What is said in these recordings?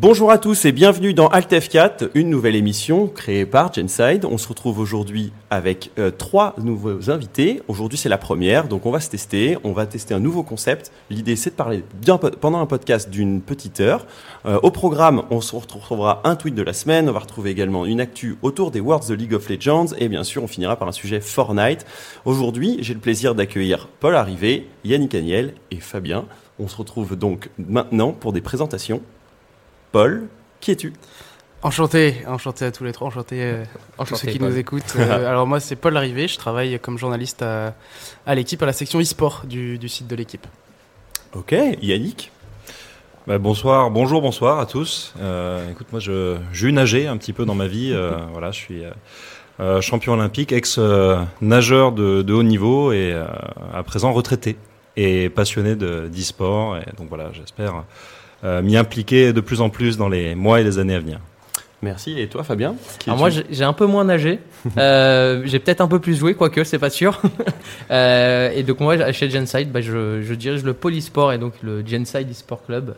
Bonjour à tous et bienvenue dans Alt F4, une nouvelle émission créée par Genside. On se retrouve aujourd'hui avec euh, trois nouveaux invités. Aujourd'hui c'est la première, donc on va se tester, on va tester un nouveau concept. L'idée c'est de parler pendant un podcast d'une petite heure. Euh, au programme, on se retrouvera un tweet de la semaine, on va retrouver également une actu autour des Worlds de League of Legends et bien sûr on finira par un sujet Fortnite. Aujourd'hui j'ai le plaisir d'accueillir Paul Arrivé, Yannick Aniel et Fabien. On se retrouve donc maintenant pour des présentations. Paul, qui es-tu? Enchanté, enchanté à tous les trois, enchanté, euh, à tous ceux qui nous écoutent. Euh, alors moi c'est Paul Larrivé, je travaille comme journaliste à, l'équipe, à la section e-sport du, site de l'équipe. Ok, Yannick? Bah, bonsoir, bonjour, bonsoir à tous. Euh, écoute, moi je, eu nagé un petit peu dans ma vie. voilà, je suis champion olympique, ex-nageur de, haut niveau et à présent retraité et passionné d'e-sport. donc voilà, j'espère euh, m'y impliquer de plus en plus dans les mois et les années à venir. Merci. Et toi, Fabien Alors moi, j'ai un peu moins nagé. euh, j'ai peut-être un peu plus joué, quoique, c'est pas sûr. euh, et donc moi, chez Genside, bah, je, je, dirige le Polysport et donc le Genside eSport Club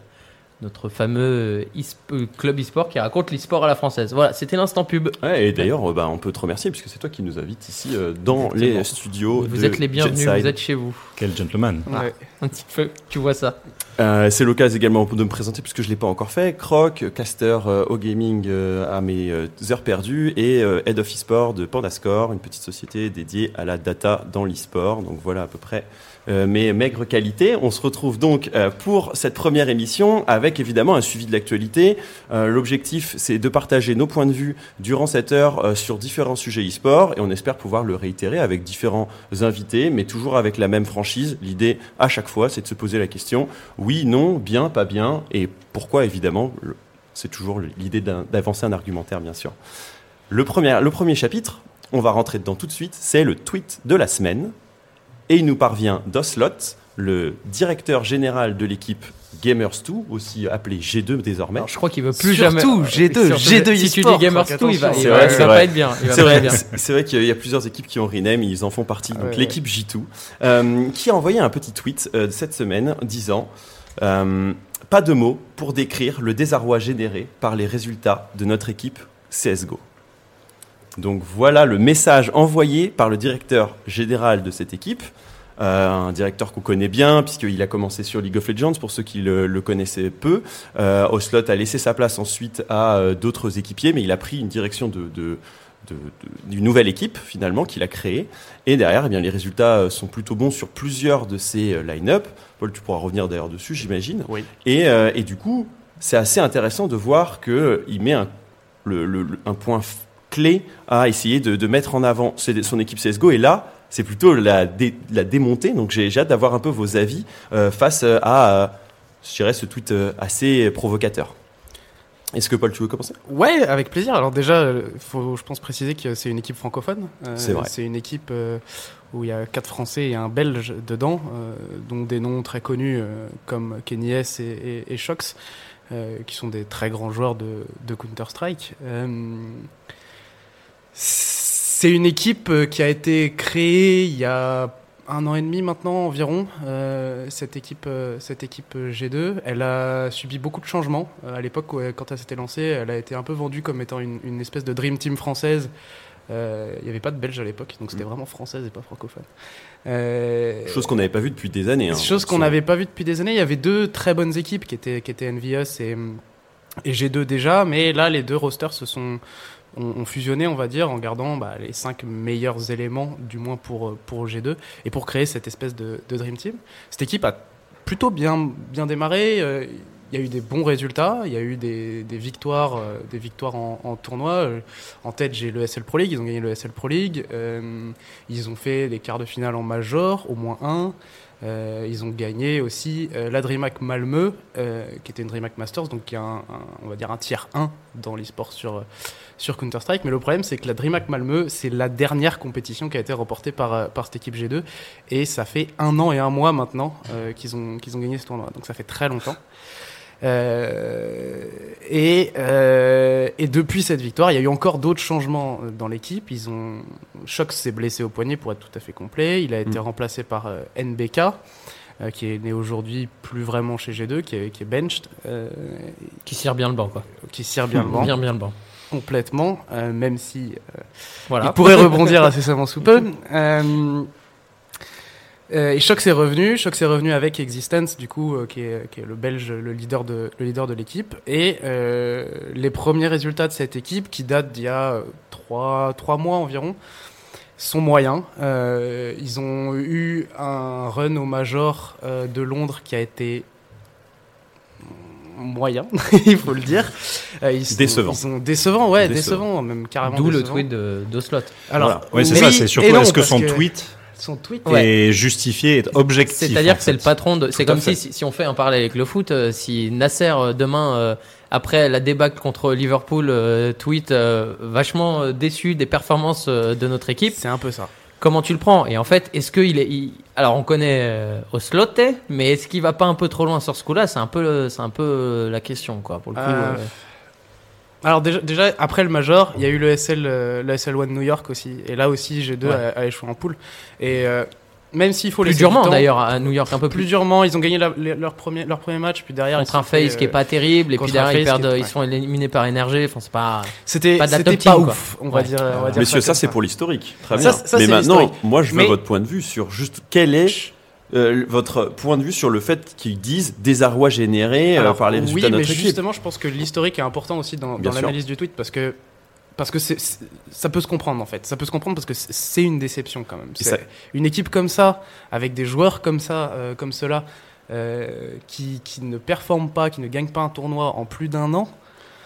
notre fameux e club e-sport qui raconte l'e-sport à la française. Voilà, c'était l'instant pub. et d'ailleurs, euh, bah, on peut te remercier puisque c'est toi qui nous invite ici euh, dans les studios. Vous êtes les bienvenus, vous êtes chez vous. Quel gentleman. un petit peu, tu vois ça. c'est l'occasion également de me présenter puisque je ne l'ai pas encore fait. Croc, caster au gaming à mes heures perdues et Head of e-sport de Pandascore, une petite société dédiée à la data dans l'e-sport. Donc voilà à peu près euh, mais maigre qualité. On se retrouve donc euh, pour cette première émission avec évidemment un suivi de l'actualité. Euh, l'objectif, c'est de partager nos points de vue durant cette heure sur différents sujets e-sport et on espère pouvoir le réitérer avec différents invités, mais toujours avec la même franchise. L'idée, à chaque fois, c'est de se poser la question oui, non, bien, pas bien, et pourquoi évidemment. C'est toujours l'idée d'avancer un argumentaire, bien sûr. Le premier, le premier chapitre, on va rentrer dedans tout de suite, c'est le tweet de la semaine. Et il nous parvient d'Oslot, le directeur général de l'équipe Gamers2, aussi appelé G2 désormais. je crois qu'il veut plus jamais. Surtout G2, G2 Si tu dis Gamers2, il va, il va, pas être bien. C'est vrai, c'est vrai qu'il y a plusieurs équipes qui ont rename, ils en font partie. Donc l'équipe J2, euh, qui a envoyé un petit tweet euh, cette semaine disant euh, pas de mots pour décrire le désarroi généré par les résultats de notre équipe CS:GO. Donc voilà le message envoyé par le directeur général de cette équipe, euh, un directeur qu'on connaît bien puisqu'il a commencé sur League of Legends pour ceux qui le, connaissaient peu. Euh, Oslot a laissé sa place ensuite à euh, d'autres équipiers, mais il a pris une direction de, d'une nouvelle équipe finalement qu'il a créée. Et derrière, eh bien, les résultats euh, sont plutôt bons sur plusieurs de ces line-up. Paul, tu pourras revenir d'ailleurs dessus, j'imagine. Oui. Et, et, du coup, c'est assez intéressant de voir qu'il met un, le, un point clé à essayer de, mettre en avant son équipe CSGO. Et là, c'est plutôt la, la démonter. Donc j'ai hâte d'avoir un peu vos avis euh, face à, euh, je dirais, ce tweet euh, assez provocateur. Est-ce que Paul, tu veux commencer? Ouais, avec plaisir. Alors déjà, il faut, je pense, préciser que c'est une équipe francophone. c'est vrai. C'est une équipe où il y a quatre Français et un Belge dedans, dont des noms très connus comme Kenny S et, et, Shox, qui sont des très grands joueurs de, de Counter-Strike. C'est une équipe euh, qui a été créée il y a un an et demi maintenant environ. Euh, cette équipe, euh, cette équipe G2, elle a subi beaucoup de changements. à l'époque, quand elle s'était lancée, elle a été un peu vendue comme étant une, espèce de dream team française. Il n'y avait pas de Belge à l'époque, donc c'était mm. vraiment française et pas francophone. chose qu'on n'avait pas vu depuis des années. Hein, chose qu'on n'avait pas vu depuis des années. Il y avait deux très bonnes équipes qui étaient, qui étaient Envious et, et G2 déjà, mais là les deux rosters se sont ont, fusionné, on va dire, en gardant bah, les cinq meilleurs éléments, du moins pour, euh, pour G2, et pour créer cette espèce de, Dream Team. Cette équipe a plutôt bien, bien démarré. Euh, il y a eu des bons résultats, il y a eu des, des victoires, euh, des victoires en, tournoi. En tête, j'ai le SL Pro League, ils ont gagné le SL Pro League. ils ont fait les quarts de finale en major, au moins un. Ils ont gagné aussi euh, la DreamHack Malmö, qui était une DreamHack Masters, donc qui est un, on va dire un tiers 1 dans l'e-sport sur, sur Counter-Strike. Mais le problème, c'est que la DreamHack Malmö, c'est la dernière compétition qui a été remportée par, par cette équipe G2. Et ça fait un an et un mois maintenant qu'ils ont, qu'ils ont gagné ce tournoi. Donc ça fait très longtemps. Euh, et, euh, et, depuis cette victoire, il y a eu encore d'autres changements dans l'équipe. Ils ont Shox s'est blessé au poignet pour être tout à fait complet. Il a été mm. remplacé par euh, NBK. euh, qui est né aujourd'hui plus vraiment chez G2, qui est, qui est benched, euh, Qui sert bien le banc, quoi. qui sert bien le banc Bien, bien le banc. Complètement, euh, même si Voilà. il pourrait rebondir incessamment sous peu. Euh, euh, et Choc s'est revenu, Choc s'est revenu avec Existence, du coup, euh, qui, est, qui est le Belge, le leader de, le leader de l'équipe. Et euh, les premiers résultats de cette équipe, qui datent d'il y a euh, trois, trois mois environ, sont moyens. Euh, ils ont eu un run au Major euh, de Londres qui a été moyen, il faut le dire. Euh, ils sont- Décevant. Ils sont décevants, ouais, Décevant. décevants, même carrément. D'où le décevants. tweet de- d'Oslot. Alors, Voilà. Ouais, c'est ça, c'est surtout est-ce que son tweet son tweet, Ouais. est justifié, est objectif. C'est-à-dire que c'est le patron de. C'est comme si, si, si on fait un parallèle avec le foot, euh, si Nasser euh, demain, euh, après la débâcle contre Liverpool, euh, tweet euh, vachement déçu des performances euh, de notre équipe, c'est un peu ça. Comment tu le prends Et en fait, est-ce qu'il est. il- Alors on connaît euh, Oslote, mais est-ce qu'il va pas un peu trop loin sur ce coup-là? C'est un peu, c'est un peu euh, la question, quoi. Pour le coup. Euh. Alors déjà, déjà après le Major, il y a eu le SL, le SL1 New York aussi, et là aussi G2 Ouais. a, a échoué en poule. Et même s'il faut plus laisser du durement d'ailleurs à New York, un peu plus plus. durement, ils ont gagné la- les- leur premier leur premier match, puis derrière Contre ils un fait, face qui est euh, pas terrible, et puis derrière ils perdent, est- ils sont éliminés par énergie. Enfin, c'est pas. C'était pas de la top pas team, quoi. ouf, on va Ouais. dire. on va dire Messieurs, ça c'est pour l'historique. Très bien. ça, Mais maintenant, moi, je veux Mais- votre point de vue sur juste quel est euh, votre point de vue sur le fait qu'ils disent désarroi généré euh, par les oui, résultats de mais notre équipe. justement, je pense que l'historique est important aussi dans, l'analyse du tweet parce que parce que c'est- c'est- ça peut se comprendre en fait. Ça peut se comprendre parce que c'est- une déception quand même. Ça- Une équipe comme ça, avec des joueurs comme ça, euh, comme cela, euh, qui, qui ne performent pas, qui ne gagnent pas un tournoi en plus d'un an.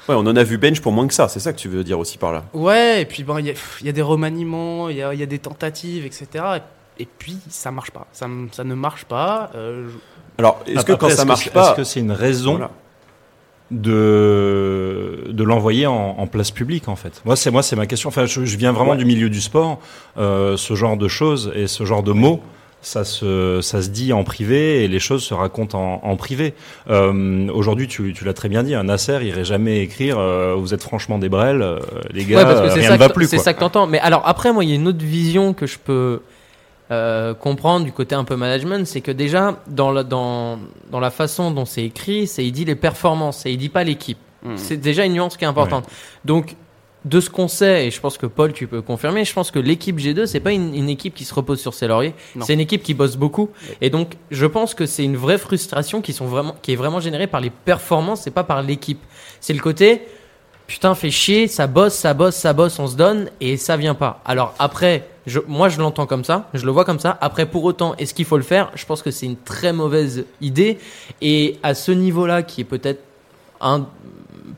Ouais, on en a vu bench pour moins que ça. C'est ça que tu veux dire aussi par là? Ouais, et puis bon, il y, a- il y a des remaniements, il y a, il y a des tentatives, etc. Et, et puis ça marche pas. Ça, ça ne marche pas. euh, je- Alors, est-ce que Après, quand ça que marche pas, Est-ce que c'est une raison Voilà. De, de l'envoyer en, en place publique en fait. Moi c'est moi c'est ma question. Enfin je, je viens vraiment Ouais. du milieu du sport. Euh, ce genre de choses et ce genre de mots, ça se ça se dit en privé et les choses se racontent en, en privé. Euh, Aujourd'hui tu, tu l'as très bien dit, un Nasser irait jamais écrire euh, vous êtes franchement des brels, euh, les gars, Ouais, parce que rien ça, ne va plus c'est ça que t'entends. Mais alors après, moi, il y a une autre vision que je peux euh, comprendre du côté un peu management, c'est que déjà dans la, dans dans la façon dont c'est écrit, c'est il dit les performances, et il dit pas l'équipe. Hmm. C'est déjà une nuance qui est importante. Donc de ce qu'on sait, et je pense que Paul, tu peux confirmer, je pense que l'équipe G2, c'est pas une, une équipe qui se repose sur ses lauriers, c'est une équipe qui bosse beaucoup. Et donc, je pense que c'est une vraie frustration qui, sont vraiment, qui est vraiment générée par les performances et pas par l'équipe. C'est le côté, putain, fait chier, ça bosse, ça bosse, ça bosse, on se donne, et ça vient pas. Alors après, moi je l'entends comme ça, je le vois comme ça. Après, pour autant, est-ce qu'il faut le faire? Je pense que c'est une très mauvaise idée. Et à ce niveau-là, qui est peut-être un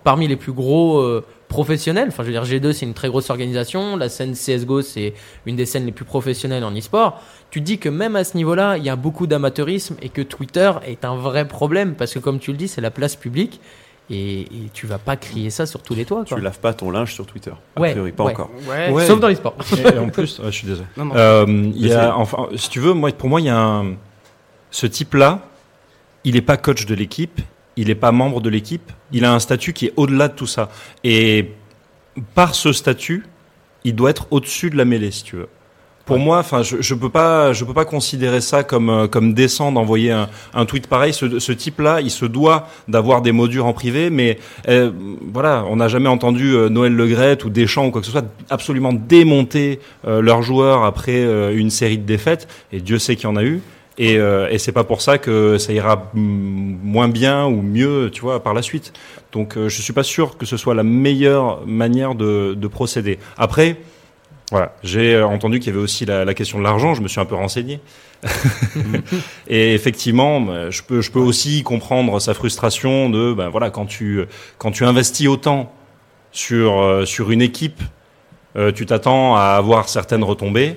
parmi les plus gros euh, professionnels, enfin je veux dire G2 c'est une très grosse organisation, la scène CSGO c'est une des scènes les plus professionnelles en e-sport, tu dis que même à ce niveau-là, il y a beaucoup d'amateurisme et que Twitter est un vrai problème parce que comme tu le dis, c'est la place publique et, et tu vas pas crier ça sur tous les toits. Quoi. Tu laves pas ton linge sur Twitter. A Ouais, priori, pas ouais. encore. Ouais. Ouais. Sauf dans l'e-sport. Et en plus, ouais, je suis désolé. Non, non. Euh, y a, enfin, si tu veux, moi, pour moi, il y a un, ce type-là, il n'est pas coach de l'équipe, il n'est pas membre de l'équipe, il a un statut qui est au-delà de tout ça. Et par ce statut, il doit être au-dessus de la mêlée, si tu veux. Pour moi, enfin, je, je peux pas, je peux pas considérer ça comme euh, comme décent d'envoyer un, un tweet pareil. Ce, ce type-là, il se doit d'avoir des mots durs en privé, mais euh, voilà, on n'a jamais entendu euh, Noël Legrette ou Deschamps ou quoi que ce soit absolument démonter euh, leurs joueurs après euh, une série de défaites. Et Dieu sait qu'il y en a eu. Et, euh, et c'est pas pour ça que ça ira moins bien ou mieux, tu vois, par la suite. Donc, euh, je suis pas sûr que ce soit la meilleure manière de, de procéder. Après, voilà, j'ai euh, entendu qu'il y avait aussi la, la question de l'argent. Je me suis un peu renseigné. et effectivement, bah, je peux, je peux aussi comprendre sa frustration de, ben voilà, quand tu, quand tu investis autant sur, euh, sur une équipe, euh, tu t'attends à avoir certaines retombées.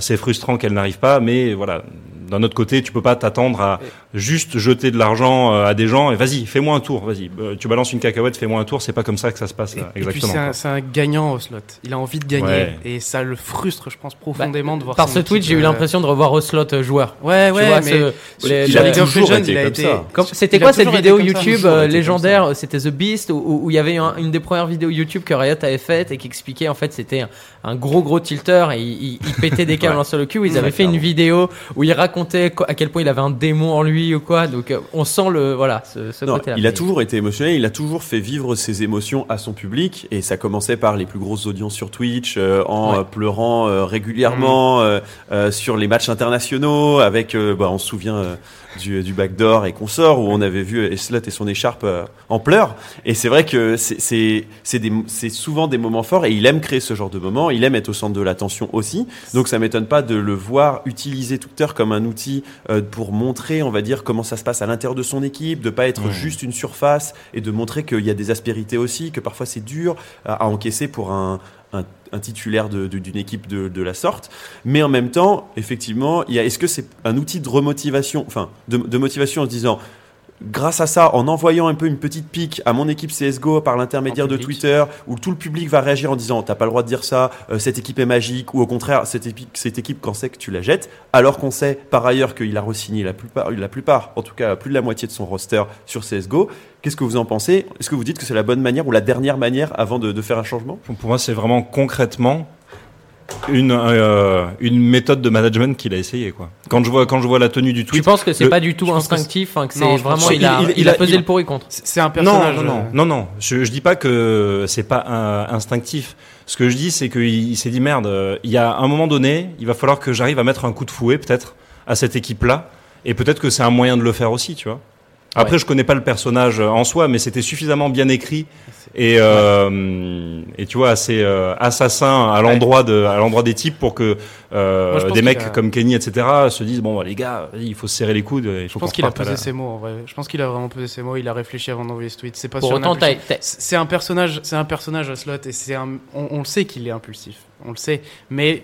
C'est frustrant qu'elle n'arrive pas, mais voilà. D'un autre côté, tu peux pas t'attendre à juste jeter de l'argent euh, à des gens et vas-y, fais-moi un tour, vas-y. Euh, tu balances une cacahuète, fais-moi un tour. C'est pas comme ça que ça se passe là, Et puis c'est un, gagnant au slot. Il a envie de gagner Ouais. et ça le frustre, je pense profondément de voir. Par ce tweet, j'ai eu euh, l'impression de revoir Oslot euh, joueur. Ouais, Tu ouais, vois, mais ce- les- il les- a toujours été il a comme été- ça. C'était quoi cette vidéo. YouTube euh, légendaire C'était The Beast où, il y avait un- une des premières vidéos YouTube que Riot avait faite et qui expliquait en fait c'était un, un gros gros tilter et il, il- il pétait des câbles sur le cul. Ils avaient fait une vidéo où il racontait racontait à quel point il avait un démon en lui ou quoi. Donc euh, on sent le voilà ce, ce Non, côté-là. il a toujours été émotionnel, il a toujours fait vivre ses émotions à son public, et ça commençait par les plus grosses audiences sur Twitch, euh, en Ouais. pleurant euh, régulièrement euh, sur les matchs internationaux, avec, bah, on se souvient du, du backdoor et consorts, où on avait vu Eslot et son écharpe en pleurs, et c'est vrai que c'est- c'est c'est des- c'est souvent des moments forts, et il aime créer ce genre de moments, il aime être au centre de l'attention aussi, donc ça m'étonne pas de le voir utiliser Twitter comme un outil euh, pour montrer, on va dire, comment ça se passe à l'intérieur de son équipe, de pas être Mmh. juste une surface et de montrer qu'il y a des aspérités aussi, que parfois c'est dur à, à encaisser pour un, un, un titulaire de- de- d'une équipe de, de la sorte. Mais en même temps, effectivement, est-ce que c'est un outil de remotivation, enfin, de, de motivation en se disant, grâce à ça, en envoyant un peu une petite pique à mon équipe CSGO par l'intermédiaire de. Twitter, où tout le public va réagir en disant t'as pas le droit de dire ça, euh, cette équipe est magique, ou au contraire cette équipe, cette équipe quand c'est que tu la jettes, alors qu'on sait par ailleurs qu'il a re-signé la plupart, la plupart, en tout cas plus de la moitié de son roster sur CSGO. Qu'est-ce que vous en pensez? Est-ce que vous dites que c'est la bonne manière ou la dernière manière avant de, de faire un changement? Pour moi, c'est vraiment concrètement une, euh, une méthode de management qu'il a essayé. Quoi. Quand, je vois, quand je vois la tenue du Tu tweet. penses que c'est le- pas du tout je pense que instinctif, hein, que Non, c'est pense vraiment il a, il- a a- pesé il- le pour et contre. C'est un Non, personnage. non, non, euh, non, non. Je, je dis pas que c'est pas un- instinctif. Ce que je dis, c'est qu'il il s'est dit merde. euh, Il y a un moment donné, il va falloir que j'arrive à mettre un coup de fouet peut-être à cette équipe-là, et peut-être que c'est un moyen de le faire aussi, tu vois. Après, je connais pas le personnage en soi, mais c'était suffisamment bien écrit et euh, et tu vois assez euh, assassin à l'endroit de à l'endroit des types pour que euh, Moi, des mecs a- comme Kenny etc se disent bon les gars il faut se serrer les coudes il faut Je pense qu'il a la- ses mots en vrai. Je pense qu'il a vraiment posé ses mots. Il a réfléchi avant d'envoyer ce tweet. C'est pas Pour autant, C'est un personnage, c'est un personnage à slot et c'est un, on, on le sait qu'il est impulsif, on le sait. Mais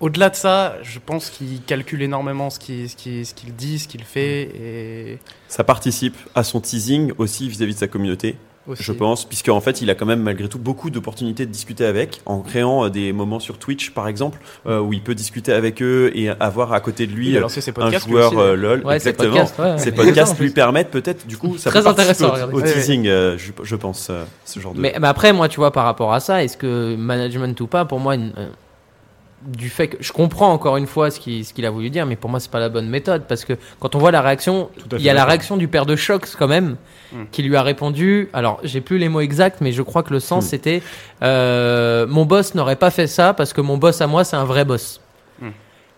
au-delà de ça, je pense qu'il calcule énormément ce qu'il ce qu'il- ce qu'il dit, ce qu'il fait et Ça participe à son teasing aussi vis-à-vis de sa communauté, aussi. je pense, puisqu'en fait, il a quand même malgré tout beaucoup d'opportunités de discuter avec, en créant euh, des moments sur Twitch, par exemple, euh, où il peut discuter avec eux et avoir à côté de lui euh, ses un joueur aussi, LOL. Ouais, exactement. ouais, Ces podcasts En lui permettent peut-être, du coup, ça Très peut intéressant, au, teasing, euh, je, je pense, euh, ce genre de. Mais, mais après, moi, tu vois, par rapport à ça, est-ce que management ou pas, pour moi, une- euh, du fait que je comprends encore une fois ce qu'il ce qu'il a voulu dire, mais pour moi, c'est pas la bonne méthode parce que quand on voit la réaction, il y a la réaction du père de Shox quand même, Hmm. qui lui a répondu. Alors, j'ai plus les mots exacts, mais je crois que le sens Hmm. c'était euh, mon boss n'aurait pas fait ça parce que mon boss à moi, c'est un vrai boss.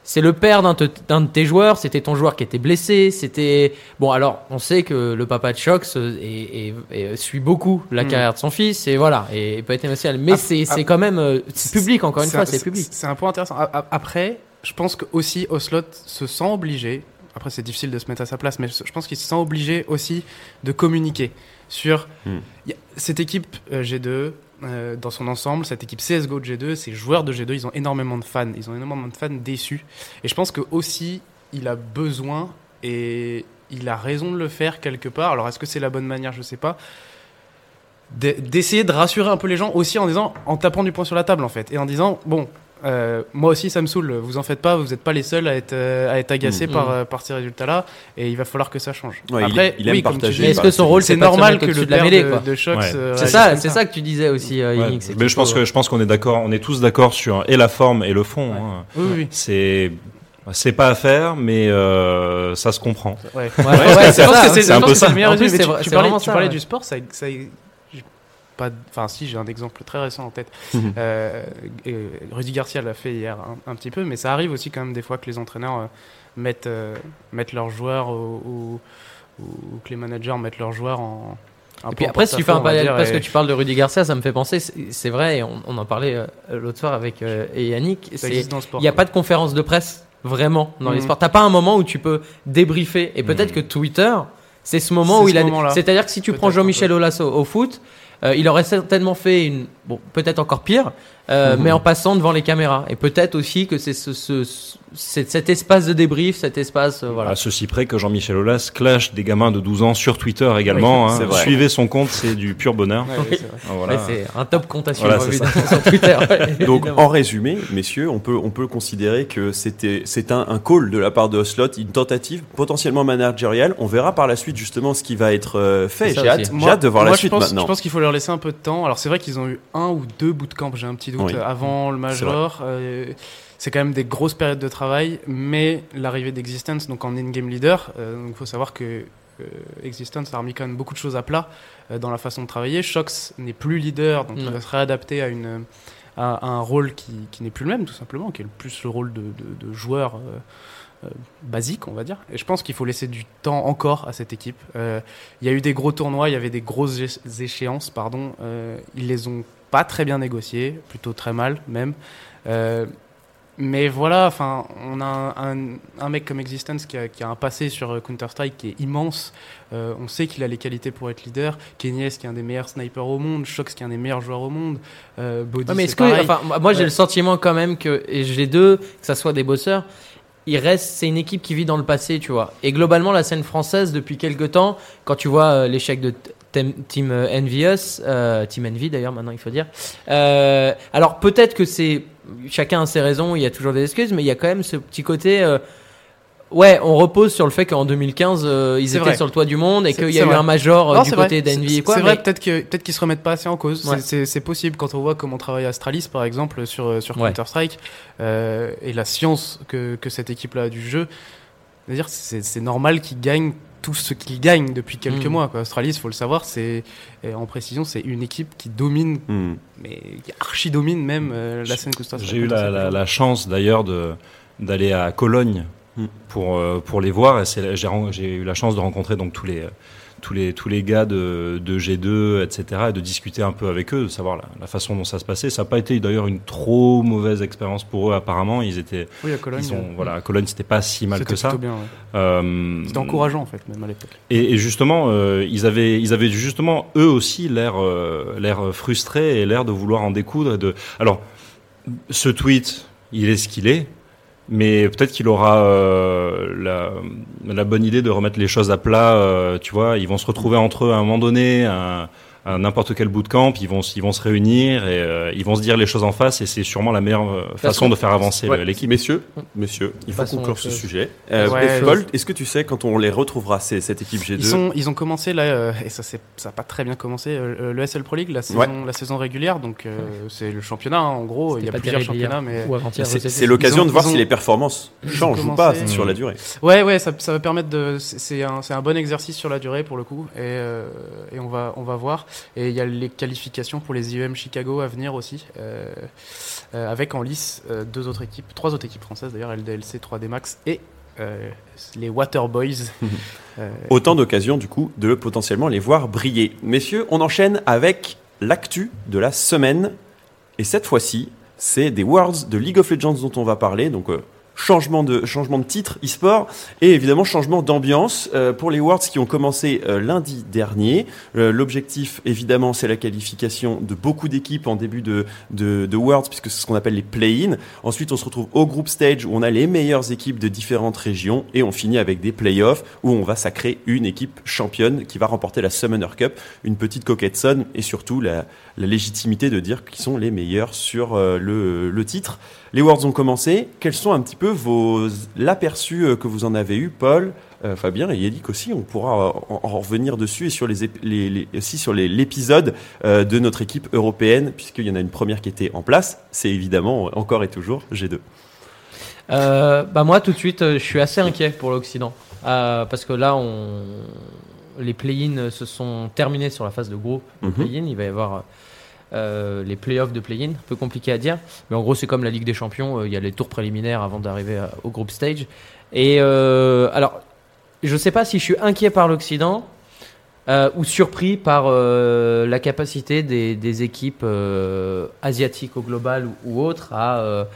Hmm. C'est le père d'un te- d'un de tes joueurs, c'était ton joueur qui était blessé, c'était... Bon, alors, on sait que le papa de Shox euh, est- est- est- suit beaucoup la Mm. carrière de son fils, et voilà, et peut être émotionnel. Mais Ap- c'est ap- c'est quand même... euh, C'est public, encore une fois, un- c'est public. C'est un point intéressant. Après, je pense que aussi Oslot se sent obligé. Après, c'est difficile de se mettre à sa place, mais je pense qu'il se sent obligé aussi de communiquer sur Hmm. cette équipe euh, G2 euh, dans son ensemble, cette équipe CS:GO de G2, ces joueurs de G2, ils ont énormément de fans, ils ont énormément de fans déçus. Et je pense que aussi, il a besoin et il a raison de le faire quelque part. Alors, est-ce que c'est la bonne manière? Je sais pas d'e- d'essayer de rassurer un peu les gens aussi en disant, en tapant du poing sur la table en fait, et en disant bon, euh, moi aussi ça me saoule, vous en faites pas, vous n'êtes pas les seuls à être, euh, à être agacés Mhm. par, euh, par ces résultats-là, et il va falloir que ça change. Ouais, il- Après, il aime oui, partager, est-ce que son rôle, c'est normal que le de la père mêlée, de, quoi. de Shox, Ouais. C'est ça, c'est ça que tu disais aussi, euh, Ouais, mais je pense que je pense qu'on est d'accord, on est tous d'accord sur et la forme et le fond. Ouais. hein. Oui, oui, C'est c'est pas à faire, mais euh, ça se comprend. ouais. Ouais, ouais, Ouais, c'est je pense ça, que c'est c'est un peu ça. Tu- parlais, du sport, ça, pas, enfin si, j'ai un exemple très récent en tête. Mhm. Euh, Rudy Garcia l'a fait hier un, un petit peu, mais ça arrive aussi quand même des fois que les entraîneurs euh, mettent, euh, mettent leurs joueurs ou, que les managers mettent leurs joueurs en. un Et puis après, si tu fais un parallèle, parce que tu parles de Rudy Garcia, ça me fait penser, c'est- vrai, on, on en parlait euh, l'autre soir avec euh, et Yannick, il n'y a pas de conférence de presse vraiment dans les Mhm. sports. T'as pas un moment où tu peux débriefer. Et peut-être Mhm. que Twitter, c'est ce moment où ce il a. C'est-à-dire que si tu prends Jean-Michel. Aulas au, foot, il aurait certainement fait une. Bon, peut-être encore pire, euh, Mhm. mais en passant devant les caméras. Et peut-être aussi que c'est ce, ce- ce- c'est cet espace de débrief, cet espace. euh, voilà. À ceci près que Jean-Michel Aulas clash des gamins de 12 ans sur Twitter également. Oui, hein. Suivez son compte, c'est du pur bonheur. Ouais, c'est. Ah, voilà. C'est un top compte à suivre Voilà, sur Twitter. ouais, Donc, évidemment. en résumé, messieurs, on peut, on peut considérer que c'était, c'est un, un call de la part de Oslot, une tentative potentiellement managériale. On verra par la suite justement ce qui va être euh, fait. J'ai hâte, hâte de voir moi, la suite pense, maintenant. Je pense qu'il faut leur laisser un peu de temps. Alors c'est vrai qu'ils ont eu un ou deux bootcamps, j'ai un petit doute, Oui. avant le major. Euh, c'est quand même des grosses périodes de travail, mais l'arrivée d'Existence, donc en in-game leader, euh, il faut savoir que euh, Existence a remis quand même beaucoup de choses à plat euh, dans la façon de travailler. Shox n'est plus leader, donc Ouais. il va se réadapter à, une, à, à un rôle qui, qui n'est plus le même, tout simplement, qui est le plus le rôle de, de- de joueur euh, euh, basique, on va dire. Et je pense qu'il faut laisser du temps encore à cette équipe. Euh, il y a eu des gros tournois, il y avait des grosses échéances, pardon. Euh, ils les ont pas très bien négociés, plutôt très mal même. Euh, mais voilà, enfin, on a un, un- un mec comme Existence qui a, qui a un passé sur euh, Counter-Strike qui est immense. Euh, on sait qu'il a les qualités pour être leader. Kenyes qui est un des meilleurs snipers au monde. Shox qui est un des meilleurs joueurs au monde. Euh, Body, Ouais, mais est-ce que, enfin, moi- j'ai Ouais. le sentiment quand même que et j'ai deux, que ça soit des bosseurs, il reste, c'est une équipe qui vit dans le passé, tu vois. Et globalement, la scène française depuis quelques temps, quand tu vois l'échec de Team euh, Envious, euh, Team Envy d'ailleurs maintenant il faut dire. Euh, alors peut-être que c'est chacun a ses raisons, il y a toujours des excuses, mais il y a quand même ce petit côté. euh, Ouais, on repose sur le fait qu'en 2015, euh, ils étaient vrai. sur le toit du monde et qu'il y a eu vrai. un major Non, du côté d'Envy et C'est- quoi. C'est mais- vrai, peut-être que peut-être qu'ils se remettent pas assez en cause. Ouais. C'est- possible quand on voit comment travaille Astralis par exemple sur. Counter Strike et la science que que cette équipe-là a du jeu. C'est-à-dire c'est normal qu'ils gagnent tout ce qu'ils gagnent depuis quelques Mm. mois. Quoi. Astralis, faut le savoir, c'est en précision, c'est une équipe qui domine, Hmm. mais qui archi domine même euh, la scène Strike. J'ai eu la, la- la chance d'ailleurs d'aller à Cologne Hmm. pour euh, pour les voir j'ai eu la chance de rencontrer donc tous les tous les tous les gars de, de G2 etc et de discuter un peu avec eux de savoir la, la façon dont ça se passait ça n'a pas été d'ailleurs une trop mauvaise expérience pour eux apparemment ils étaient Oui, à Cologne. ils ont, euh, voilà à Cologne c'était pas si mal que ça bien, ouais. Euh, C'était encourageant en fait, même à l'époque. et, et justement, euh, ils avaient, ils avaient justement eux aussi l'air, euh, l'air frustrés et l'air de vouloir en découdre. Et de, alors, ce tweet, il est ce qu'il est, mais peut-être qu'il aura euh, la, bonne idée de remettre les choses à plat. euh, tu vois, ils vont se retrouver entre eux à un moment donné, n'importe quel bootcamp, ils vont, ils vont se réunir et euh, ils vont se dire les choses en face. Et c'est sûrement la meilleure euh, façon de faire avancer Ouais, l'équipe. Messieurs, messieurs, il faut conclure ce sujet. Euh, Ouais, Paul, chose. est-ce que tu sais quand on les retrouvera, ces- cette équipe G2 Ils, sont, ils ont commencé là, euh, et ça n'a pas très bien commencé, euh, le SL Pro League, la saison, Ouais. la saison régulière, donc euh, c'est le championnat hein, en gros, il y a pas plusieurs championnats, mais C'est l'occasion de voir ont- si les performances changent ou pas Mmh. sur la durée. ouais ouais, ça, ça va permettre de, c'est- un, bon exercice sur la durée pour le coup, et, euh, et on va on va voir, et il y a les qualifications pour les IEM Chicago à venir aussi, euh, euh, avec en lice euh, deux autres équipes, trois autres équipes françaises d'ailleurs, LDLC, 3D Max et euh, les Waterboys. Euh, Autant d'occasions, du coup, de potentiellement les voir briller. Messieurs, on enchaîne avec l'actu de la semaine. Et cette fois-ci, c'est des Worlds de League of Legends dont on va parler. Donc, euh, changement de, changement de titre e-sport et évidemment changement d'ambiance euh, pour les Worlds qui ont commencé euh, lundi dernier. Euh, L'objectif, évidemment, c'est la qualification de beaucoup d'équipes en début de, de, de Worlds, puisque c'est ce qu'on appelle les play-in. Ensuite, on se retrouve au group stage où on a les meilleures équipes de différentes régions et on finit avec des playoffs où on va sacrer une équipe championne qui va remporter la Summoner Cup, une petite coquette sonne et surtout la, la légitimité de dire qu'ils sont les meilleurs sur euh, le, le titre. Les Worlds ont commencé. Quels sont un petit peu vos l'aperçu euh, que vous en avez eu, Paul, euh, Fabien et Yannick aussi On pourra euh, en, en revenir dessus et sur les, les, les- aussi sur l'épisode euh, de notre équipe européenne, puisqu'il y en a une première qui était en place. C'est évidemment euh, encore et toujours G2. Euh, bah moi tout de suite je suis assez inquiet pour l'Occident parce que là on les play-in se sont terminés sur la phase de groupe Mhm. play-in il va y avoir euh, les play-offs de play-in un peu compliqué à dire mais en gros c'est comme la Ligue des Champions euh, il y a les tours préliminaires avant d'arriver au groupe stage et euh, alors je sais pas si je suis inquiet par l'Occident euh, ou surpris par la capacité des, des équipes asiatiques au global ou, ou autres à,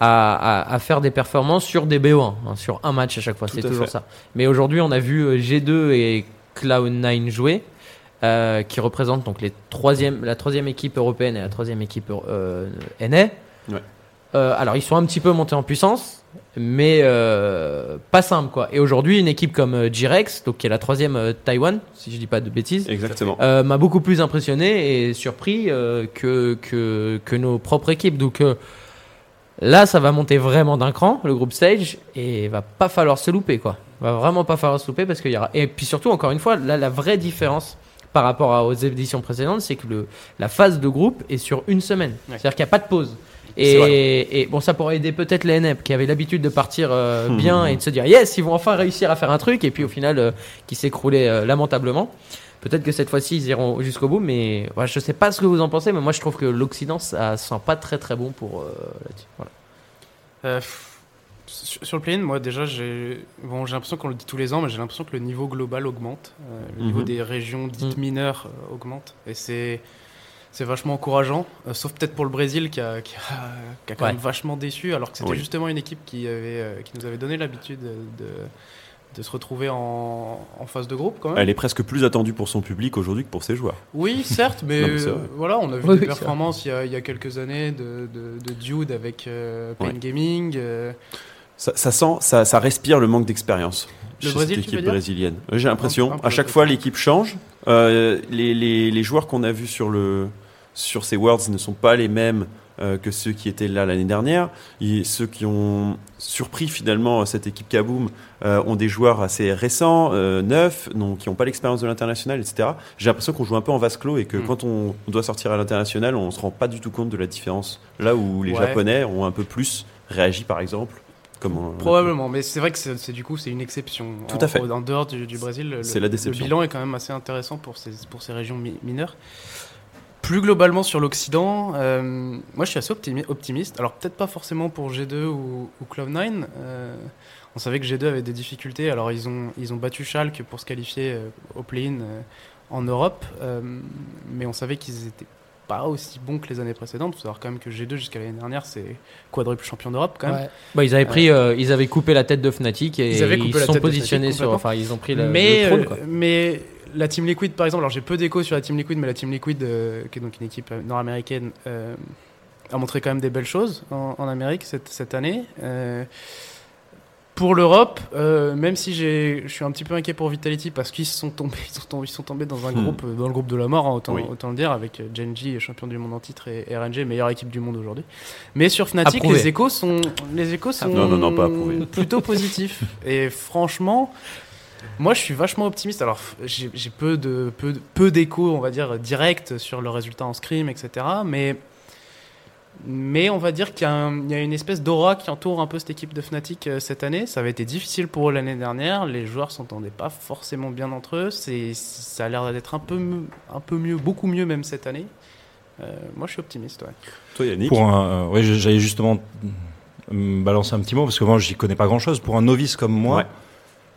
à, à- à faire des performances sur des BO1, hein, sur un match à chaque fois. C'est toujours fait. ça. Mais aujourd'hui, on a vu euh, G2 et Cloud9 jouer, euh, qui représentent donc les troisième, la troisième équipe européenne et la troisième équipe euh, NA. Ouais. Euh, alors, ils sont un petit peu montés en puissance, mais euh, pas simple quoi. Et aujourd'hui, une équipe comme G-Rex, donc qui est la troisième Taïwan, si je dis pas de bêtises, Exactement. m'a beaucoup plus impressionné et surpris que, que, que nos propres équipes. Donc là, ça va monter vraiment d'un cran, le groupe stage, et il va pas falloir se louper, quoi. Va vraiment pas falloir se louper parce qu'il y aura. Et puis surtout, encore une fois, là, la vraie différence par rapport à- aux éditions précédentes, c'est que le, la phase de groupe est sur une semaine. Ouais. C'est-à-dire qu'il n'y a pas de pause. Et, et bon, ça pourrait aider peut-être les NEP qui avaient l'habitude de partir euh, Hmm. bien et de se dire yes, ils vont enfin réussir à faire un truc, et puis au final, euh, qui s'écroulait euh, lamentablement. Peut-être que cette fois-ci, ils iront jusqu'au bout, mais ouais, je sais pas ce que vous en pensez, mais moi je trouve que l'Occident, ça sent pas très très bon pour euh, là-dessus. Voilà. Sur, sur le play-in, moi déjà, j'ai bon, j'ai l'impression qu'on le dit tous les ans, mais j'ai l'impression que le niveau global augmente. Euh, le niveau Mhm. des régions dites Mhm. mineures euh, augmente. Et c'est. C'est vachement encourageant, euh, sauf peut-être pour le Brésil qui a, qui a, qui a quand Ouais. même vachement déçu, alors que c'était Oui. justement une équipe qui, avait, euh, qui nous avait donné l'habitude de, de, de se retrouver en, en phase de groupe quand même. Elle est presque plus attendue pour son public aujourd'hui que pour ses joueurs. Oui, certes, mais, Non, voilà, on a vu Oui, des performances il y, a, il y a quelques années de, de, de Dude avec euh, Pain Ouais. Gaming. Ça, ça sent, ça, ça respire le manque d'expérience. Le Brésil, cette équipe brésilienne. Euh, J'ai l'impression, à chaque fois, l'équipe change. Euh, les, les, les joueurs qu'on a vus sur, le, sur ces Worlds ne sont pas les mêmes euh, que ceux qui étaient là l'année dernière. Et ceux qui ont surpris finalement cette équipe Kaboom euh, ont des joueurs assez récents, neufs, non, qui n'ont pas l'expérience de l'international, etc. J'ai l'impression qu'on joue un peu en vase clos et que Mm. quand on, on doit sortir à l'international, on se rend pas du tout compte de la différence. Là où les Ouais. Japonais ont un peu plus réagi, par exemple. On- Probablement, mais c'est vrai que c'est du coup c'est une exception. Tout En- à fait. En, dehors du, du Brésil, le, la déception. le bilan est quand même assez intéressant pour ces, pour ces régions mi- mineures. Plus globalement sur l'Occident, euh, moi je suis assez optimi- optimiste. Alors peut-être pas forcément pour G2 ou, ou Cloud9. euh, on savait que G2 avait des difficultés. Alors ils ont, ils ont battu Schalke pour se qualifier euh, au play-in euh, en Europe, euh, mais on savait qu'ils étaient pas aussi bons que les années précédentes. Il faut savoir quand même que G2 jusqu'à l'année dernière c'est quadruple champion d'Europe quand même. Ouais. Bah, ils avaient pris, euh, ils avaient coupé la tête de Fnatic et Ils ils la sont positionnés sur, enfin ils ont pris le, mais, le trône, euh, quoi. mais la Team Liquid, par exemple, alors j'ai peu d'écho sur la Team Liquid, mais la Team Liquid, euh, qui est donc une équipe euh, nord-américaine, euh, a montré quand même des belles choses en, en Amérique cette, cette année. Pour l'Europe, euh, même si je suis un petit peu inquiet pour Vitality parce qu'ils sont tombés, ils sont tombés, ils sont tombés dans un Hmm. groupe, euh, dans le groupe de la mort, hein, autant, Oui. autant le dire, avec euh, Genji, champion du monde en titre, et RNG, meilleure équipe du monde aujourd'hui. Mais sur Fnatic, Approuvé. les échos sont, les échos sont Non, non, non, pas approuvé. plutôt positifs. et franchement, moi, je suis vachement optimiste. Alors, j'ai peu de peu, peu d'échos, on va dire, directs sur le résultat en scrim, etc. Mais mais on va dire qu'il y, a un- il y a une espèce d'aura qui entoure un peu cette équipe de Fnatic euh, cette année. Ça avait été difficile pour eux l'année dernière. Les joueurs s'entendaient pas forcément bien entre eux. C'est ça a l'air d'être un peu un peu mieux, beaucoup mieux même cette année. Euh, moi, je suis optimiste. Ouais. Toi, Yannick Pour un, euh, ouais, j'allais justement me balancer un petit mot parce que moi, j'y connais pas grand-chose. Pour un novice comme moi, Ouais.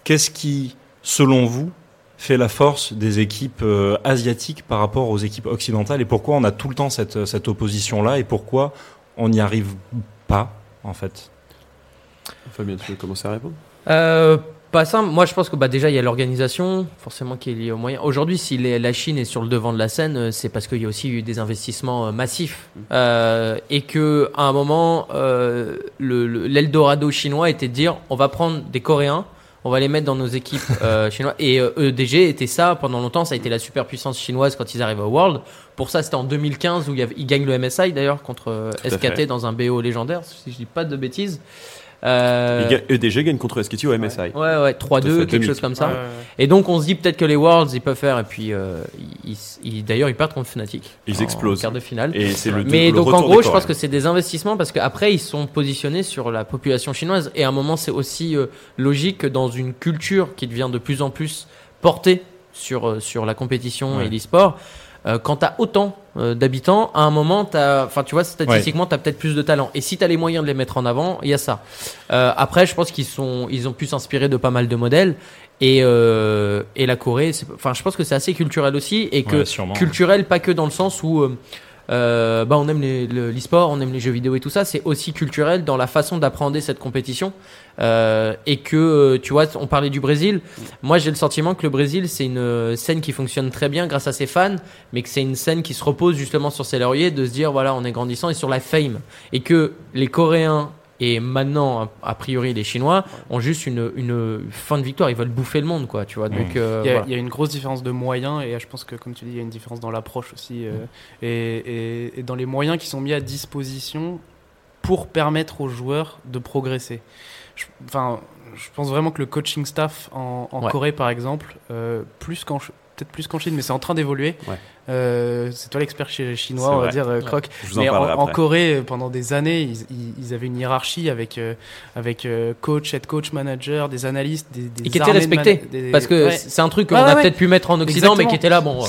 qu'est-ce qui, selon vous, fait la force des équipes euh, asiatiques par rapport aux équipes occidentales et pourquoi on a tout le temps cette, cette opposition-là et pourquoi on n'y arrive pas, en fait? Fabien, tu veux commencer à répondre? Euh, pas simple. Moi, je pense que bah, déjà, il y a l'organisation, forcément, qui est liée aux moyens. Aujourd'hui, si les- la Chine est sur le devant de la scène, euh, c'est parce qu'il y a aussi eu des investissements euh, massifs. Euh, et que à un moment, euh, le- le- l'Eldorado chinois était de dire on va prendre des Coréens. On va les mettre dans nos équipes euh, chinoises. Et euh, EDG était ça pendant longtemps. Ça a été la superpuissance chinoise quand ils arrivent au World. Pour ça, c'était en 2015 où il y avait- ils gagnent le MSI d'ailleurs contre euh, Tout SKT fait. dans un BO légendaire, si je dis pas de bêtises. Euh, EDG gagne contre SKT au MSI. Ouais, ouais, 3-2, Tout à fait, quelque 2000. chose comme ça. Ouais, Et donc, on se dit peut-être que les Worlds, ils peuvent faire. Et puis, euh, ils, ils- d'ailleurs, ils perdent contre Fnatic. Ils en explosent. quart de finale. Et c'est le Mais le donc, en gros, je pense que c'est des investissements parce qu'après, ils sont positionnés sur la population chinoise. Et à un moment, c'est aussi euh, logique que dans une culture qui devient de plus en plus portée sur, euh, sur la compétition Ouais. et l'e-sport, quand tu as autant euh, d'habitants, à un moment, t'as- enfin, tu vois, statistiquement, tu as peut-être plus de talent. Et si tu as les moyens de les mettre en avant, il y a ça. Euh, après, je pense qu'ils sont, ils ont pu s'inspirer de pas mal de modèles. Et, euh, et la Corée, c'est- enfin, je pense que c'est assez culturel aussi. Et que Ouais, culturel, pas que dans le sens où euh, euh, bah, on aime les- le- l'e-sport, on aime les jeux vidéo et tout ça. C'est aussi culturel dans la façon d'appréhender cette compétition. Euh, et que, euh, tu vois, on parlait du Brésil. Moi, j'ai le sentiment que le Brésil, c'est une euh, scène qui fonctionne très bien grâce à ses fans, mais que c'est une scène qui se repose justement sur ses lauriers de se dire, voilà, on est grandissant et sur la fame. Et que les Coréens et maintenant, a priori, les Chinois ont juste une, une fin de victoire. Ils veulent bouffer le monde, quoi, tu vois. Donc, euh, Il y, a, voilà. il y a une grosse différence de moyens et je pense que comme tu dis il y a une différence dans l'approche aussi euh, et, et- et dans les moyens qui sont mis à disposition pour permettre aux joueurs de progresser. Je, enfin, je pense vraiment que le coaching staff en, en Ouais. Corée par exemple, euh, plus qu'en peut-être plus qu'en Chine, mais c'est en train d'évoluer. Ouais. Euh, c'est toi l'expert chi- chinois, on va dire, euh, Croc. Mais en. Corée, euh, pendant des années, ils, ils- ils avaient une hiérarchie avec, euh, avec euh, coach, head coach, manager, des analystes, des, des Et qui était respecté. des- Parce que Ouais. c'est un truc qu'on a ouais, peut-être pu mettre en Occident, mais qui était là. Bon,